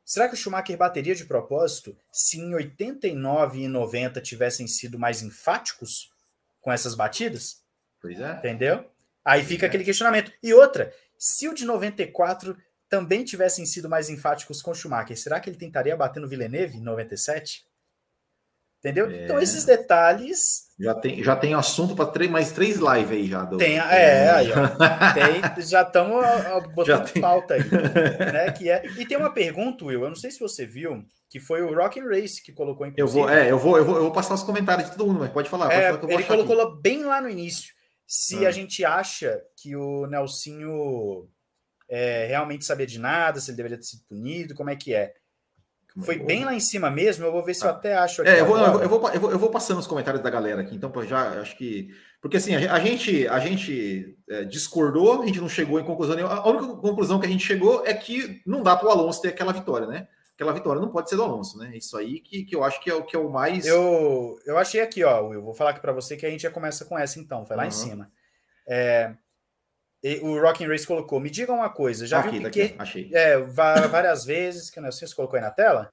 Será que o Schumacher bateria de propósito se em 89 e 90 tivessem sido mais enfáticos com essas batidas? Pois é. Entendeu? Aí pois fica é. aquele questionamento. E outra, se o de 94 também tivessem sido mais enfáticos com Schumacher, será que ele tentaria bater no Villeneuve em 97? Entendeu? É. Então, esses detalhes. Já tem, já tem assunto para mais três lives aí já. Do... Tem, é, aí, ó. Tem, já estamos botando já tem... pauta aí. Né, que é... E tem uma pergunta, Will, eu não sei se você viu, que foi o Rock and Race que colocou em Eu vou, é, eu vou, eu vou, eu vou passar os comentários de todo mundo, mas pode falar. Pode é, falar ele colocou aqui. bem lá no início. Se ah. a gente acha que o Nelsinho é, realmente sabia de nada, se ele deveria ter sido punido, como é que é. Foi bem lá em cima mesmo, eu vou ver se eu ah. até acho aqui. É, eu vou, eu, vou, eu, vou, eu vou passando os comentários da galera aqui, então já acho que. Porque assim, a, gente, a gente é, discordou, a gente não chegou em conclusão nenhuma. A única conclusão que a gente chegou é que não dá para o Alonso ter aquela vitória, né? Aquela vitória não pode ser do Alonso, né? Isso aí que, que eu acho que é o que é o mais. Eu, eu achei aqui, ó, Will, vou falar aqui para você que a gente já começa com essa então, vai lá uhum. em cima. É, o Rocking Race colocou. Me diga uma coisa, já aqui, viu Piquet? Achei. É, várias vezes, que não sei se colocou aí na tela.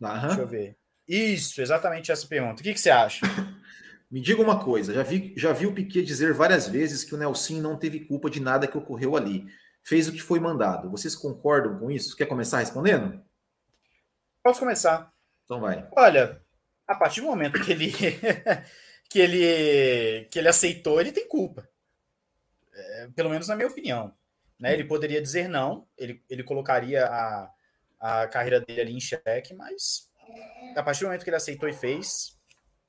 Deixa eu ver. Isso, exatamente essa pergunta. O que, que você acha? Me diga uma coisa, já vi, já vi o Piquet dizer várias vezes que o Nelson não teve culpa de nada que ocorreu ali. Fez o que foi mandado. Vocês concordam com isso? Quer começar respondendo? Posso começar. Então vai. Olha, a partir do momento que ele que ele que ele aceitou, ele tem culpa. É, pelo menos na minha opinião. Né? Ele poderia dizer não, ele, ele colocaria a, a carreira dele ali em xeque, mas a partir do momento que ele aceitou e fez,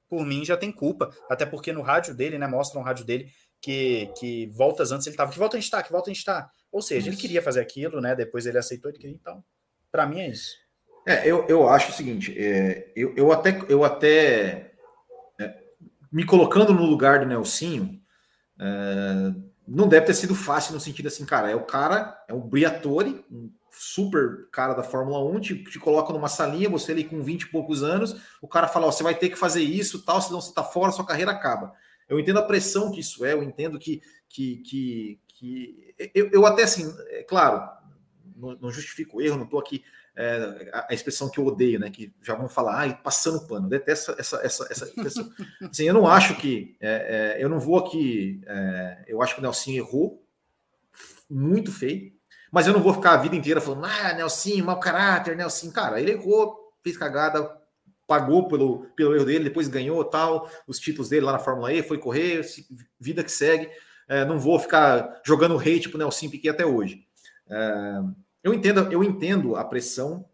por mim já tem culpa. Até porque no rádio dele, né? Mostra no rádio dele que, que voltas antes ele estava. Que volta a gente está, que volta a gente está. Ou seja, ele queria fazer aquilo, né? Depois ele aceitou, ele queria. Então, para mim é isso. É, eu, eu acho o seguinte, é, eu, eu até, eu até é, me colocando no lugar do Nelsinho, é, não deve ter sido fácil no sentido assim, cara, é o cara, é o Briatore, um super cara da Fórmula 1, te, te coloca numa salinha, você ali com 20 e poucos anos, o cara fala, ó, você vai ter que fazer isso, tal, senão você tá fora, sua carreira acaba. Eu entendo a pressão que isso é, eu entendo que, que, que, que eu, eu até assim, é claro, não, não justifico o erro, não estou aqui é, a, expressão que eu odeio, né? Que já vão falar, ai, passando pano. Eu detesto essa, essa, essa, essa assim, eu não acho que é, é, eu não vou aqui. É, eu acho que o Nelson errou muito feio, mas eu não vou ficar a vida inteira falando, ah, Nelson, mau caráter, Nelson, cara, ele errou, fez cagada, pagou pelo, pelo erro dele, depois ganhou tal, os títulos dele lá na Fórmula E, foi correr, vida que segue. É, não vou ficar jogando hate pro Nelson Piquet até hoje. É, eu entendo, eu entendo a pressão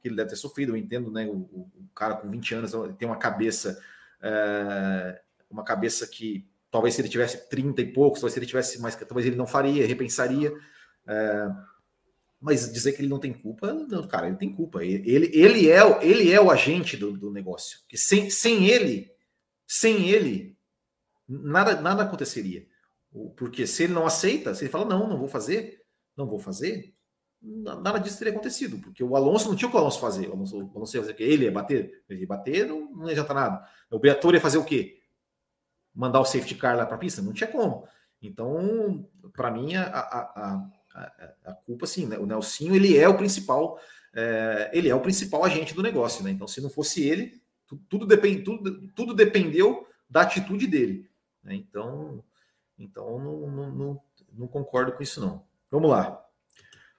que ele deve ter sofrido, eu entendo, né? O, o cara com 20 anos tem uma cabeça, é, uma cabeça que talvez se ele tivesse 30 e poucos, talvez se ele tivesse mais, talvez ele não faria, repensaria. É, mas dizer que ele não tem culpa, não, cara, ele tem culpa. Ele, ele, é, ele é o agente do, do negócio. Que sem, sem ele, sem ele, nada, nada aconteceria. Porque se ele não aceita, se ele fala, não, não vou fazer, não vou fazer, nada disso teria acontecido, porque o Alonso não tinha o que o Alonso fazer. O Alonso, o Alonso ia fazer o quê? Ele ia bater? Ele ia bater, não, não ia nada. O Beator ia fazer o quê? Mandar o safety car lá para a pista? Não tinha como. Então, para mim, a, a, a, a, culpa, sim, né? o Nelsinho, ele é o principal, é, ele é o principal agente do negócio, né? Então, se não fosse ele, tudo, tudo, depend, tudo, tudo dependeu da atitude dele. Né? Então, então não, não, não, não concordo com isso, não. Vamos lá.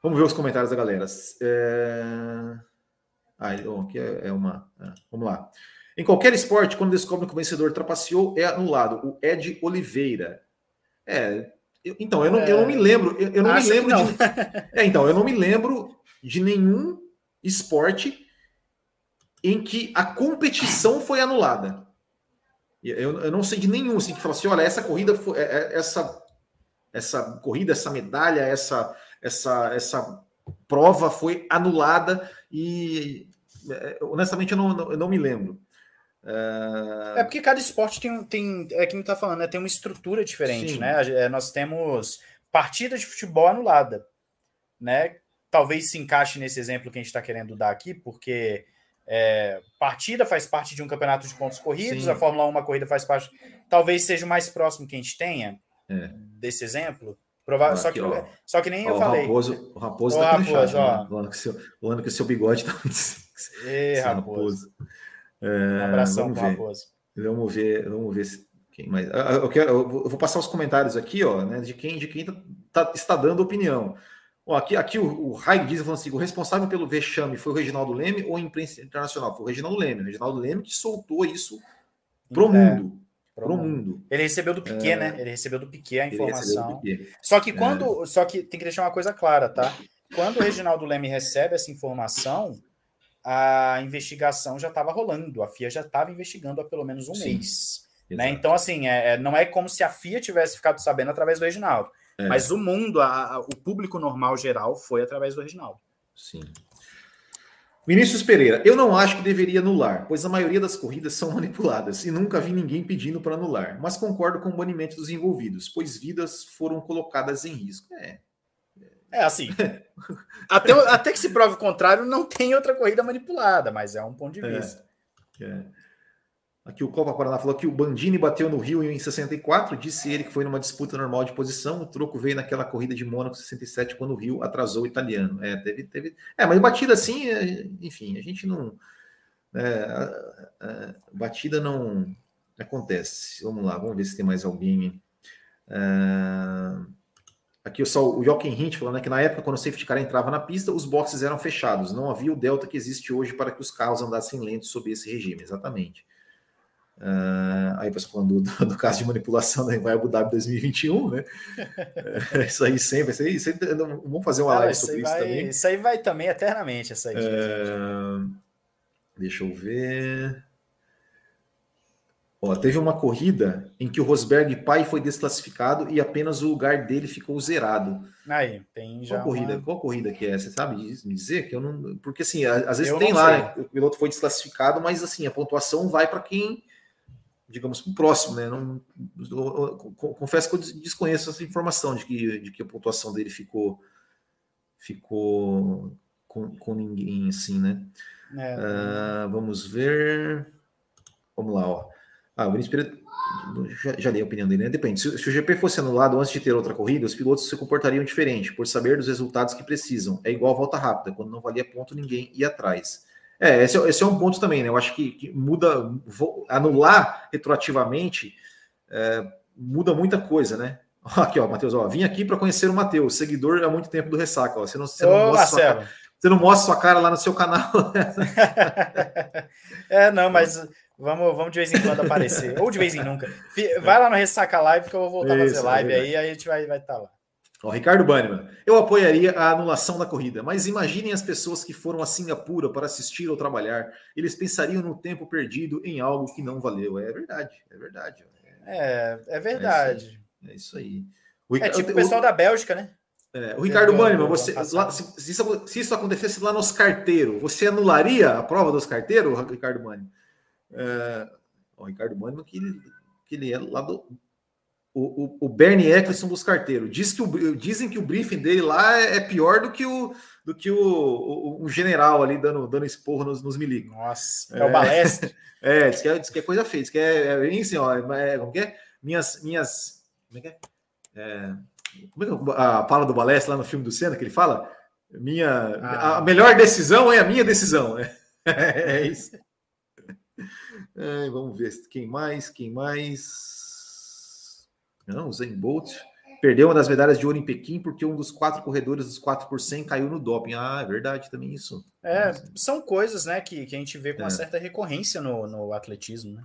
Vamos ver os comentários da galera. É... Ah, aqui é, é uma. É, vamos lá. Em qualquer esporte, quando descobre que o vencedor trapaceou, é anulado. O Ed Oliveira. É. Eu, então, eu não, eu não me lembro. Eu, eu não me lembro não. de. É, então, eu não me lembro de nenhum esporte em que a competição foi anulada. Eu, eu não sei de nenhum assim que fala assim: olha, essa corrida foi. É, é, essa, essa corrida, essa medalha, essa essa, essa prova foi anulada e é, honestamente eu não, eu não me lembro. É... é porque cada esporte tem, tem é que me está falando, né? Tem uma estrutura diferente, Sim. né? É, nós temos partida de futebol anulada, né? Talvez se encaixe nesse exemplo que a gente está querendo dar aqui, porque é, partida faz parte de um campeonato de pontos corridos, Sim. a Fórmula 1 uma corrida faz parte. Talvez seja o mais próximo que a gente tenha é. desse exemplo. Prova... Aqui, só, que, ó, só que nem ó, eu falei. Raposo, o Raposo tá aqui Raposo, né? falando, que seu, falando que o seu bigode tá muito. Ei, Raposo. Raposo. É, um abração vamos ver. Raposo. Vamos ver, vamos ver se, quem mais. Ah, eu, quero, eu vou passar os comentários aqui, ó, né, de quem, de quem tá, tá está dando opinião. Ó, aqui, aqui o, o Raig diz falando assim: o responsável pelo vexame foi o Reginaldo Leme ou a imprensa internacional? Foi o Reginaldo Leme. O Reginaldo Leme que soltou isso pro é. mundo para o mundo. Ele recebeu do Piquet, é... né? Ele recebeu do Piquet a informação. Piquet. Só que quando. É... Só que tem que deixar uma coisa clara, tá? Quando o Reginaldo Leme recebe essa informação, a investigação já estava rolando. A FIA já estava investigando há pelo menos um Sim, mês. Né? Então, assim, é, é, não é como se a FIA tivesse ficado sabendo através do Reginaldo. Mas o mundo, a, a, o público normal geral, foi através do Reginaldo. Sim. Vinícius Pereira, eu não acho que deveria anular, pois a maioria das corridas são manipuladas e nunca vi ninguém pedindo para anular, mas concordo com o banimento dos envolvidos, pois vidas foram colocadas em risco. É, é assim. até, até que se prove o contrário, não tem outra corrida manipulada, mas é um ponto de é, vista. É, é. Aqui o Copa Paraná falou que o Bandini bateu no Rio em 64, disse ele que foi numa disputa normal de posição, o troco veio naquela corrida de Mônaco 67, quando o Rio atrasou o italiano. É, teve, teve... é mas batida assim, é, enfim, a gente não... É, a, a, batida não acontece. Vamos lá, vamos ver se tem mais alguém. É... Aqui só o Joaquim Hint falando né, que na época, quando o safety car entrava na pista, os boxes eram fechados. Não havia o delta que existe hoje para que os carros andassem lentos sob esse regime. Exatamente. Uh, aí você falando do, do, caso de manipulação né, vai Abu Dhabi 2021, né? É, isso aí sempre, isso aí, sempre vamos fazer uma live sobre isso vai, também. Isso aí vai também eternamente, essa aí. Uh, deixa eu ver. Ó, teve uma corrida em que o Rosberg pai foi desclassificado e apenas o lugar dele ficou zerado. Aí, tem já. Qual corrida, uma... qual corrida que é? Você sabe me dizer que eu não. Porque assim, às vezes eu tem lá, né, o piloto foi desclassificado, mas assim, a pontuação vai para quem digamos, para o próximo, né? Não, confesso que eu desconheço essa informação de que, de que a pontuação dele ficou ficou com, com ninguém assim, né? É, uh, vamos ver. Vamos lá, ó. Ah, o Vinícius Pereira, já, já dei a opinião dele, né? Depende. Se, se, o GP fosse anulado antes de ter outra corrida, os pilotos se comportariam diferente, por saber dos resultados que precisam. É igual a volta rápida, quando não valia ponto, ninguém ia atrás. É, esse, é, esse é um ponto também, né? Eu acho que, que muda, anular retroativamente é, muda muita coisa, né? Aqui, ó, Matheus, ó, vim aqui para conhecer o Matheus, seguidor há muito tempo do Ressaca. Ó. Você não, você não mostra sua cara, você não mostra sua cara lá no seu canal. é, não, mas Vamos, vamos de vez em quando aparecer. Ou de vez em nunca. Vai lá no Ressaca Live que eu vou voltar Isso, a fazer live é aí, aí a gente vai estar vai tá lá. Ó, Ricardo Banniman, eu apoiaria a anulação da corrida, mas imaginem as pessoas que foram a Singapura para assistir ou trabalhar. Eles pensariam no tempo perdido em algo que não valeu. É verdade, é verdade. É, é verdade. É isso aí. É, isso aí. é tipo o pessoal o, da Bélgica, né? É, o Ricardo Banniman, você, lá, se, se, isso, se, isso, acontecesse lá nos carteiros, você anularia a prova dos carteiros, Ricardo Banniman? É, o Ricardo Mano, que, que ele é lá do. O, o, o Bernie Eccleston dos carteiros. Diz que o, dizem que o briefing dele lá é, é pior do que o, do que o, o, o general ali dando, dando esporro nos, nos milicos. Nossa, é, é o balestre. É, diz que é, diz que é coisa feia. Diz que é, é bem assim, ó. É, como que é? Minhas. minhas como é que é? é como é que é a fala do balestre lá no filme do Senna que ele fala? Minha, ah. A melhor decisão é a minha decisão. É, é isso. É, vamos ver quem mais, quem mais. Não, o Zen Bolt perdeu uma das medalhas de ouro em Pequim porque um dos quatro corredores dos 4 por 100 caiu no doping. Ah, é verdade também isso. É, são coisas né, que, que a gente vê com é. uma certa recorrência no, no atletismo. Né?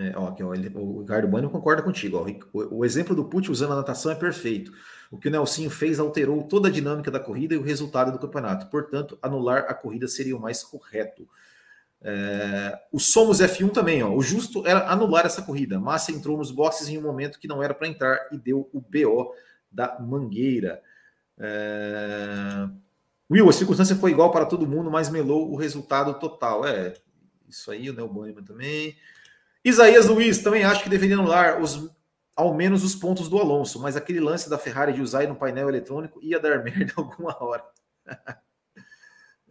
É, ó, aqui, ó, ele, o Ricardo Mano concorda contigo. Ó, o, o, exemplo do Pucci usando a natação é perfeito. O que o Nelsinho fez alterou toda a dinâmica da corrida e o resultado do campeonato. Portanto, anular a corrida seria o mais correto. É, o Somos F1 também, ó, o justo era anular essa corrida. Massa entrou nos boxes em um momento que não era para entrar e deu o BO da Mangueira. É, Will, a circunstância foi igual para todo mundo, mas melou o resultado total. É, isso aí, o Neo Bannerman também. Isaías Luiz, também acho que deveria anular os, ao menos os pontos do Alonso, mas aquele lance da Ferrari de usar no painel eletrônico ia dar merda alguma hora.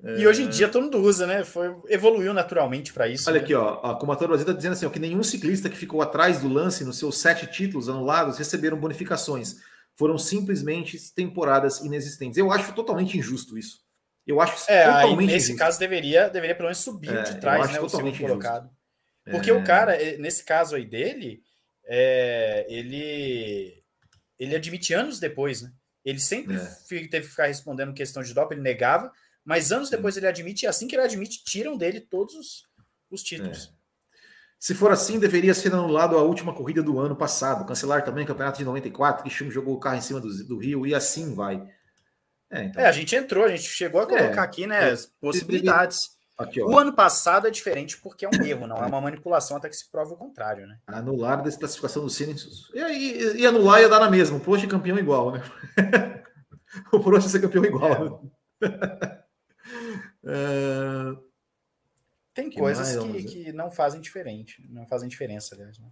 E hoje em dia todo mundo usa, né? Foi, evoluiu naturalmente para isso. Olha né? aqui, ó. A Comatora Brasil está dizendo assim: ó, que nenhum ciclista que ficou atrás do lance nos seus sete títulos anulados receberam bonificações. Foram simplesmente temporadas inexistentes. Eu acho totalmente injusto isso. Eu acho é, totalmente aí, nesse injusto. caso deveria, deveria pelo menos subir é, de trás, né? O segundo colocado. Porque é... o cara, nesse caso aí dele, é, ele, ele admite anos depois, né? Ele sempre é. teve que ficar respondendo questão de doping, ele negava mas anos depois ele admite, e assim que ele admite, tiram dele todos os, os títulos. É. Se for assim, deveria ser anulado a última corrida do ano passado. Cancelar também o campeonato de 94, que Chum jogou o carro em cima do, do Rio, e assim vai. É, então... é, a gente entrou, a gente chegou a colocar é, aqui né, as possibilidades. Aqui, o ano passado é diferente porque é um erro, não é uma manipulação até que se prove o contrário, né? Anular a desclassificação do Cine. E, e, e anular ia dar na mesma. O Prost é campeão igual, né? o Prost ser campeão igual. É. Né? É, Tem que coisas que, que, não fazem diferente, não fazem diferença, aliás. Né?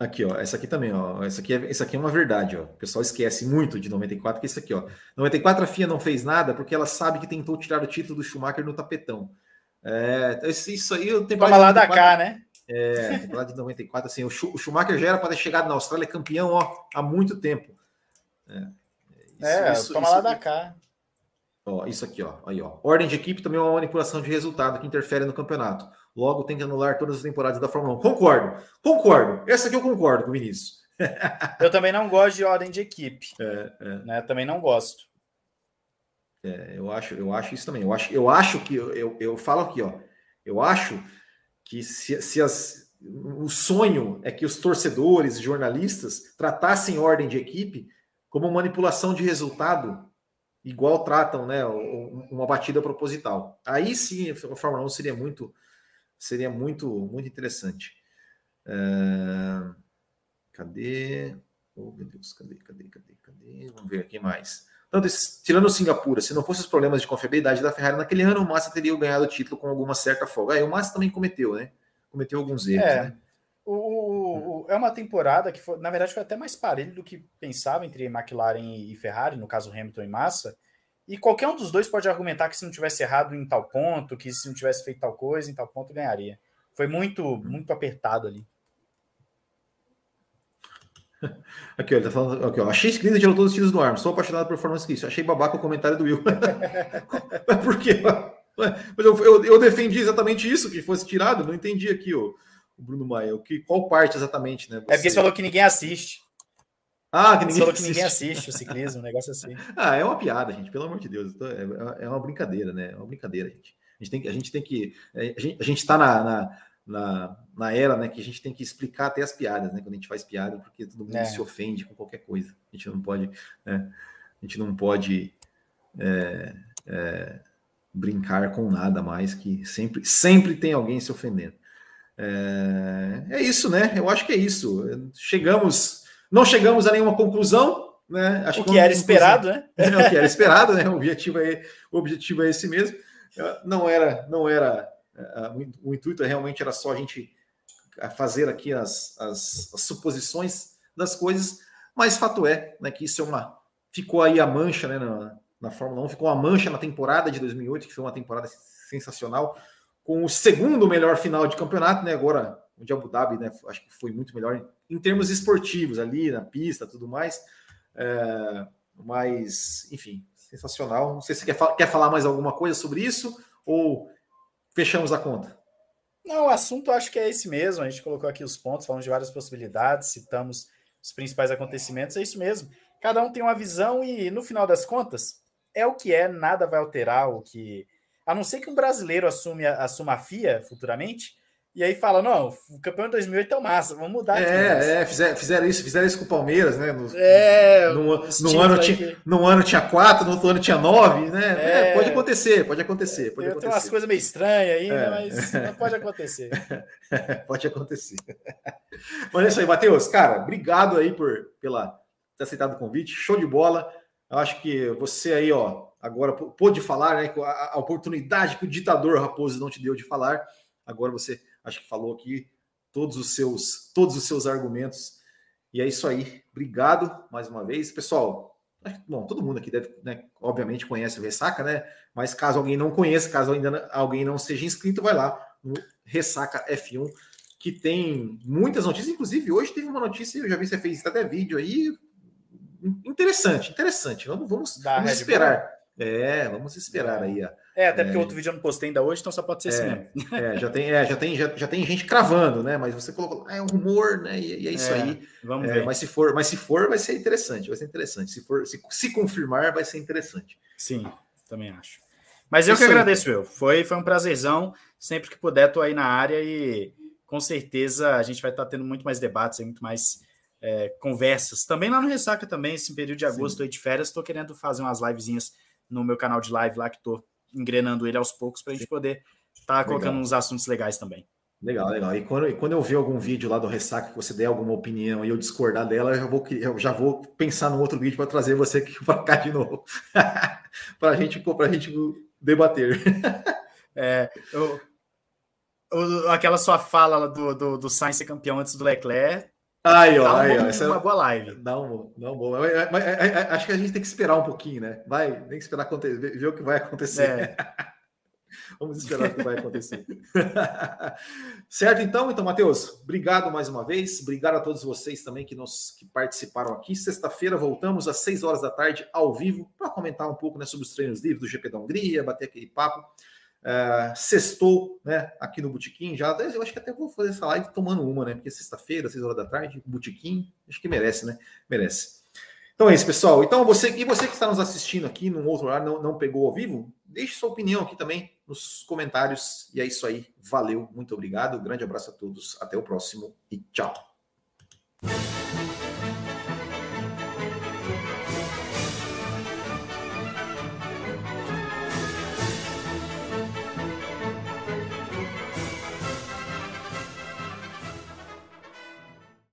Aqui, ó, essa aqui também, ó. Essa aqui, é, essa aqui é uma verdade, ó. O pessoal esquece muito de 94, que é isso aqui, ó. 94 a FIA não fez nada porque ela sabe que tentou tirar o título do Schumacher no tapetão. É, isso aí eu tenho Toma lá da cá, né? É, lá de 94, assim, o Schumacher já era para ter chegado na Austrália campeão, ó, há muito tempo. É, isso, é isso, toma isso, lá da cá. Ó, isso aqui, ó, aí, ó. Ordem de equipe também é uma manipulação de resultado que interfere no campeonato. Logo, tem que anular todas as temporadas da Fórmula 1. Concordo, concordo. Essa aqui eu concordo com o Vinícius. eu também não gosto de ordem de equipe. É, é. Né? Também não gosto. É, eu acho, eu acho isso também. Eu acho, eu acho que eu, eu, eu falo aqui, ó. Eu acho que se, se as, o sonho é que os torcedores, jornalistas, tratassem ordem de equipe como manipulação de resultado igual tratam né, uma batida proposital. Aí sim a Fórmula 1 seria muito seria muito muito interessante. Uh, cadê? Oh, meu Deus, cadê, cadê, cadê, cadê? Vamos ver aqui mais. Então, tirando Singapura, se não fossem os problemas de confiabilidade da Ferrari naquele ano, o Massa teria ganhado o título com alguma certa folga. Aí o Massa também cometeu, né? Cometeu alguns erros, é. né? O, o, o, é uma temporada que, foi, na verdade, foi até mais parelho do que pensava entre McLaren e Ferrari, no caso Hamilton e Massa. E qualquer um dos dois pode argumentar que se não tivesse errado em tal ponto, que se não tivesse feito tal coisa, em tal ponto ganharia. Foi muito, muito apertado ali. Aqui, ele tá falando. Aqui, ó. Achei escrito tirou todos os tiros do arma. Sou apaixonado por que isso. Achei babaca o comentário do Will. por quê? Mas eu, eu, eu, defendi exatamente isso que fosse tirado. Não entendi aqui, ó, o Bruno Maia. O que, qual parte exatamente, né? Você... É porque você falou que ninguém assiste. Ah, que ninguém, falou que ninguém assiste o ciclismo, um negócio assim. ah, é uma piada, gente, pelo amor de Deus. É, é uma brincadeira, né? É uma brincadeira, gente. A gente tem, a gente tem que. É, a gente, a gente tá na, na, na, na, era, né, que a gente tem que explicar até as piadas, né? Quando a gente faz piada, porque todo mundo é. se ofende com qualquer coisa. A gente não pode, né? A gente não pode é, é, brincar com nada mais que sempre, sempre tem alguém se ofendendo. É, é isso, né? Eu acho que é isso. Chegamos não chegamos a nenhuma conclusão, né? Acho o que, que era esperado, né? É, o que era esperado, né? O objetivo é, o objetivo é esse mesmo. Não era, não era o intuito realmente era só a gente fazer aqui as, as, as suposições das coisas, mas fato é né, que isso é uma ficou aí a mancha né, na, na Fórmula 1, ficou uma mancha na temporada de 2008, que foi uma temporada sensacional, com o segundo melhor final de campeonato, né? Agora o de Abu Dhabi, né? Acho que foi muito melhor em termos esportivos, ali na pista, tudo mais. É, mas, enfim, sensacional. Não sei se você quer, quer falar mais alguma coisa sobre isso ou fechamos a conta. Não, o assunto acho que é esse mesmo. A gente colocou aqui os pontos, falamos de várias possibilidades, citamos os principais acontecimentos. É isso mesmo. Cada um tem uma visão e, no final das contas, é o que é, nada vai alterar o que. A não ser que um brasileiro assume, assuma a FIA futuramente, e aí fala, não, o campeão de 2008 é o massa, vamos mudar. É, é fizeram, fizeram, isso, fizeram isso com o Palmeiras, né? No, é, no, no ano, tinha, que... no ano tinha quatro, no outro ano tinha nove, né? É, é, pode acontecer, pode acontecer. Pode acontecer. Tem umas coisas meio estranhas aí, né? É. Mas não pode acontecer. pode acontecer. Mas é isso aí, Matheus. Cara, obrigado aí por pela ter aceitado o convite, show de bola. Eu acho que você aí, ó, agora pôde falar, né? A, a oportunidade que o ditador Raposo não te deu de falar, agora você acho que falou aqui todos os seus todos os seus argumentos. E é isso aí. Obrigado mais uma vez, pessoal. Bom, todo mundo aqui deve, né, obviamente conhece o Ressaca, né? Mas caso alguém não conheça, caso ainda alguém não seja inscrito, vai lá no Ressaca F1, que tem muitas notícias. Inclusive, hoje teve uma notícia, eu já vi você fez até vídeo aí. Interessante, interessante. Vamos, vamos, vamos esperar. É, vamos esperar aí a, é, até porque é. outro vídeo eu não postei ainda hoje, então só pode ser assim é, assim mesmo. É, já tem, é, já, tem, já, já tem gente cravando, né? Mas você colocou, ah, é um rumor, né? E, e é isso é, aí. Vamos é, ver. Mas se for, mas se for, vai ser interessante, vai ser interessante. Se for, se, se confirmar, vai ser interessante. Sim, também acho. Mas eu que agradeço, eu. Foi, foi um prazerzão. Sempre que puder, tô aí na área e com certeza a gente vai estar tá tendo muito mais debates, muito mais conversas. Também lá no Ressaca também, esse período de agosto aí de férias, estou querendo fazer umas livezinhas no meu canal de live lá que tô engrenando ele aos poucos para a gente poder estar tá colocando uns assuntos legais também. Legal, legal. E quando, e quando eu ver algum vídeo lá do Ressaca que você der alguma opinião e eu discordar dela, eu já vou, eu já vou pensar num outro vídeo para trazer você aqui para cá de novo. para gente, a gente debater. é, eu, eu, aquela sua fala do, do, do Sainz ser campeão antes do Leclerc Aí, ó, aí, ó. Essa é uma boa live. Dá um, dá um bom. Mas, acho que a gente tem que esperar um pouquinho, né? Vai, tem que esperar acontecer, ver o que vai acontecer. É. Vamos esperar o que vai acontecer. certo, então, então, Matheus, obrigado mais uma vez. Obrigado a todos vocês também que nos que participaram aqui. Sexta-feira voltamos às 6 horas da tarde ao vivo para comentar um pouco né, sobre os treinos livres do GP da Hungria, bater aquele papo. Uh, sextou, né, aqui no Botequim, já, eu acho que até vou fazer essa live tomando uma, né, porque sexta-feira, seis horas da tarde, Botequim, acho que merece, né, merece. Então é isso, pessoal, então você, e você que está nos assistindo aqui num outro horário, não, não pegou ao vivo, deixe sua opinião aqui também nos comentários, e é isso aí, valeu, muito obrigado, grande abraço a todos, até o próximo e tchau.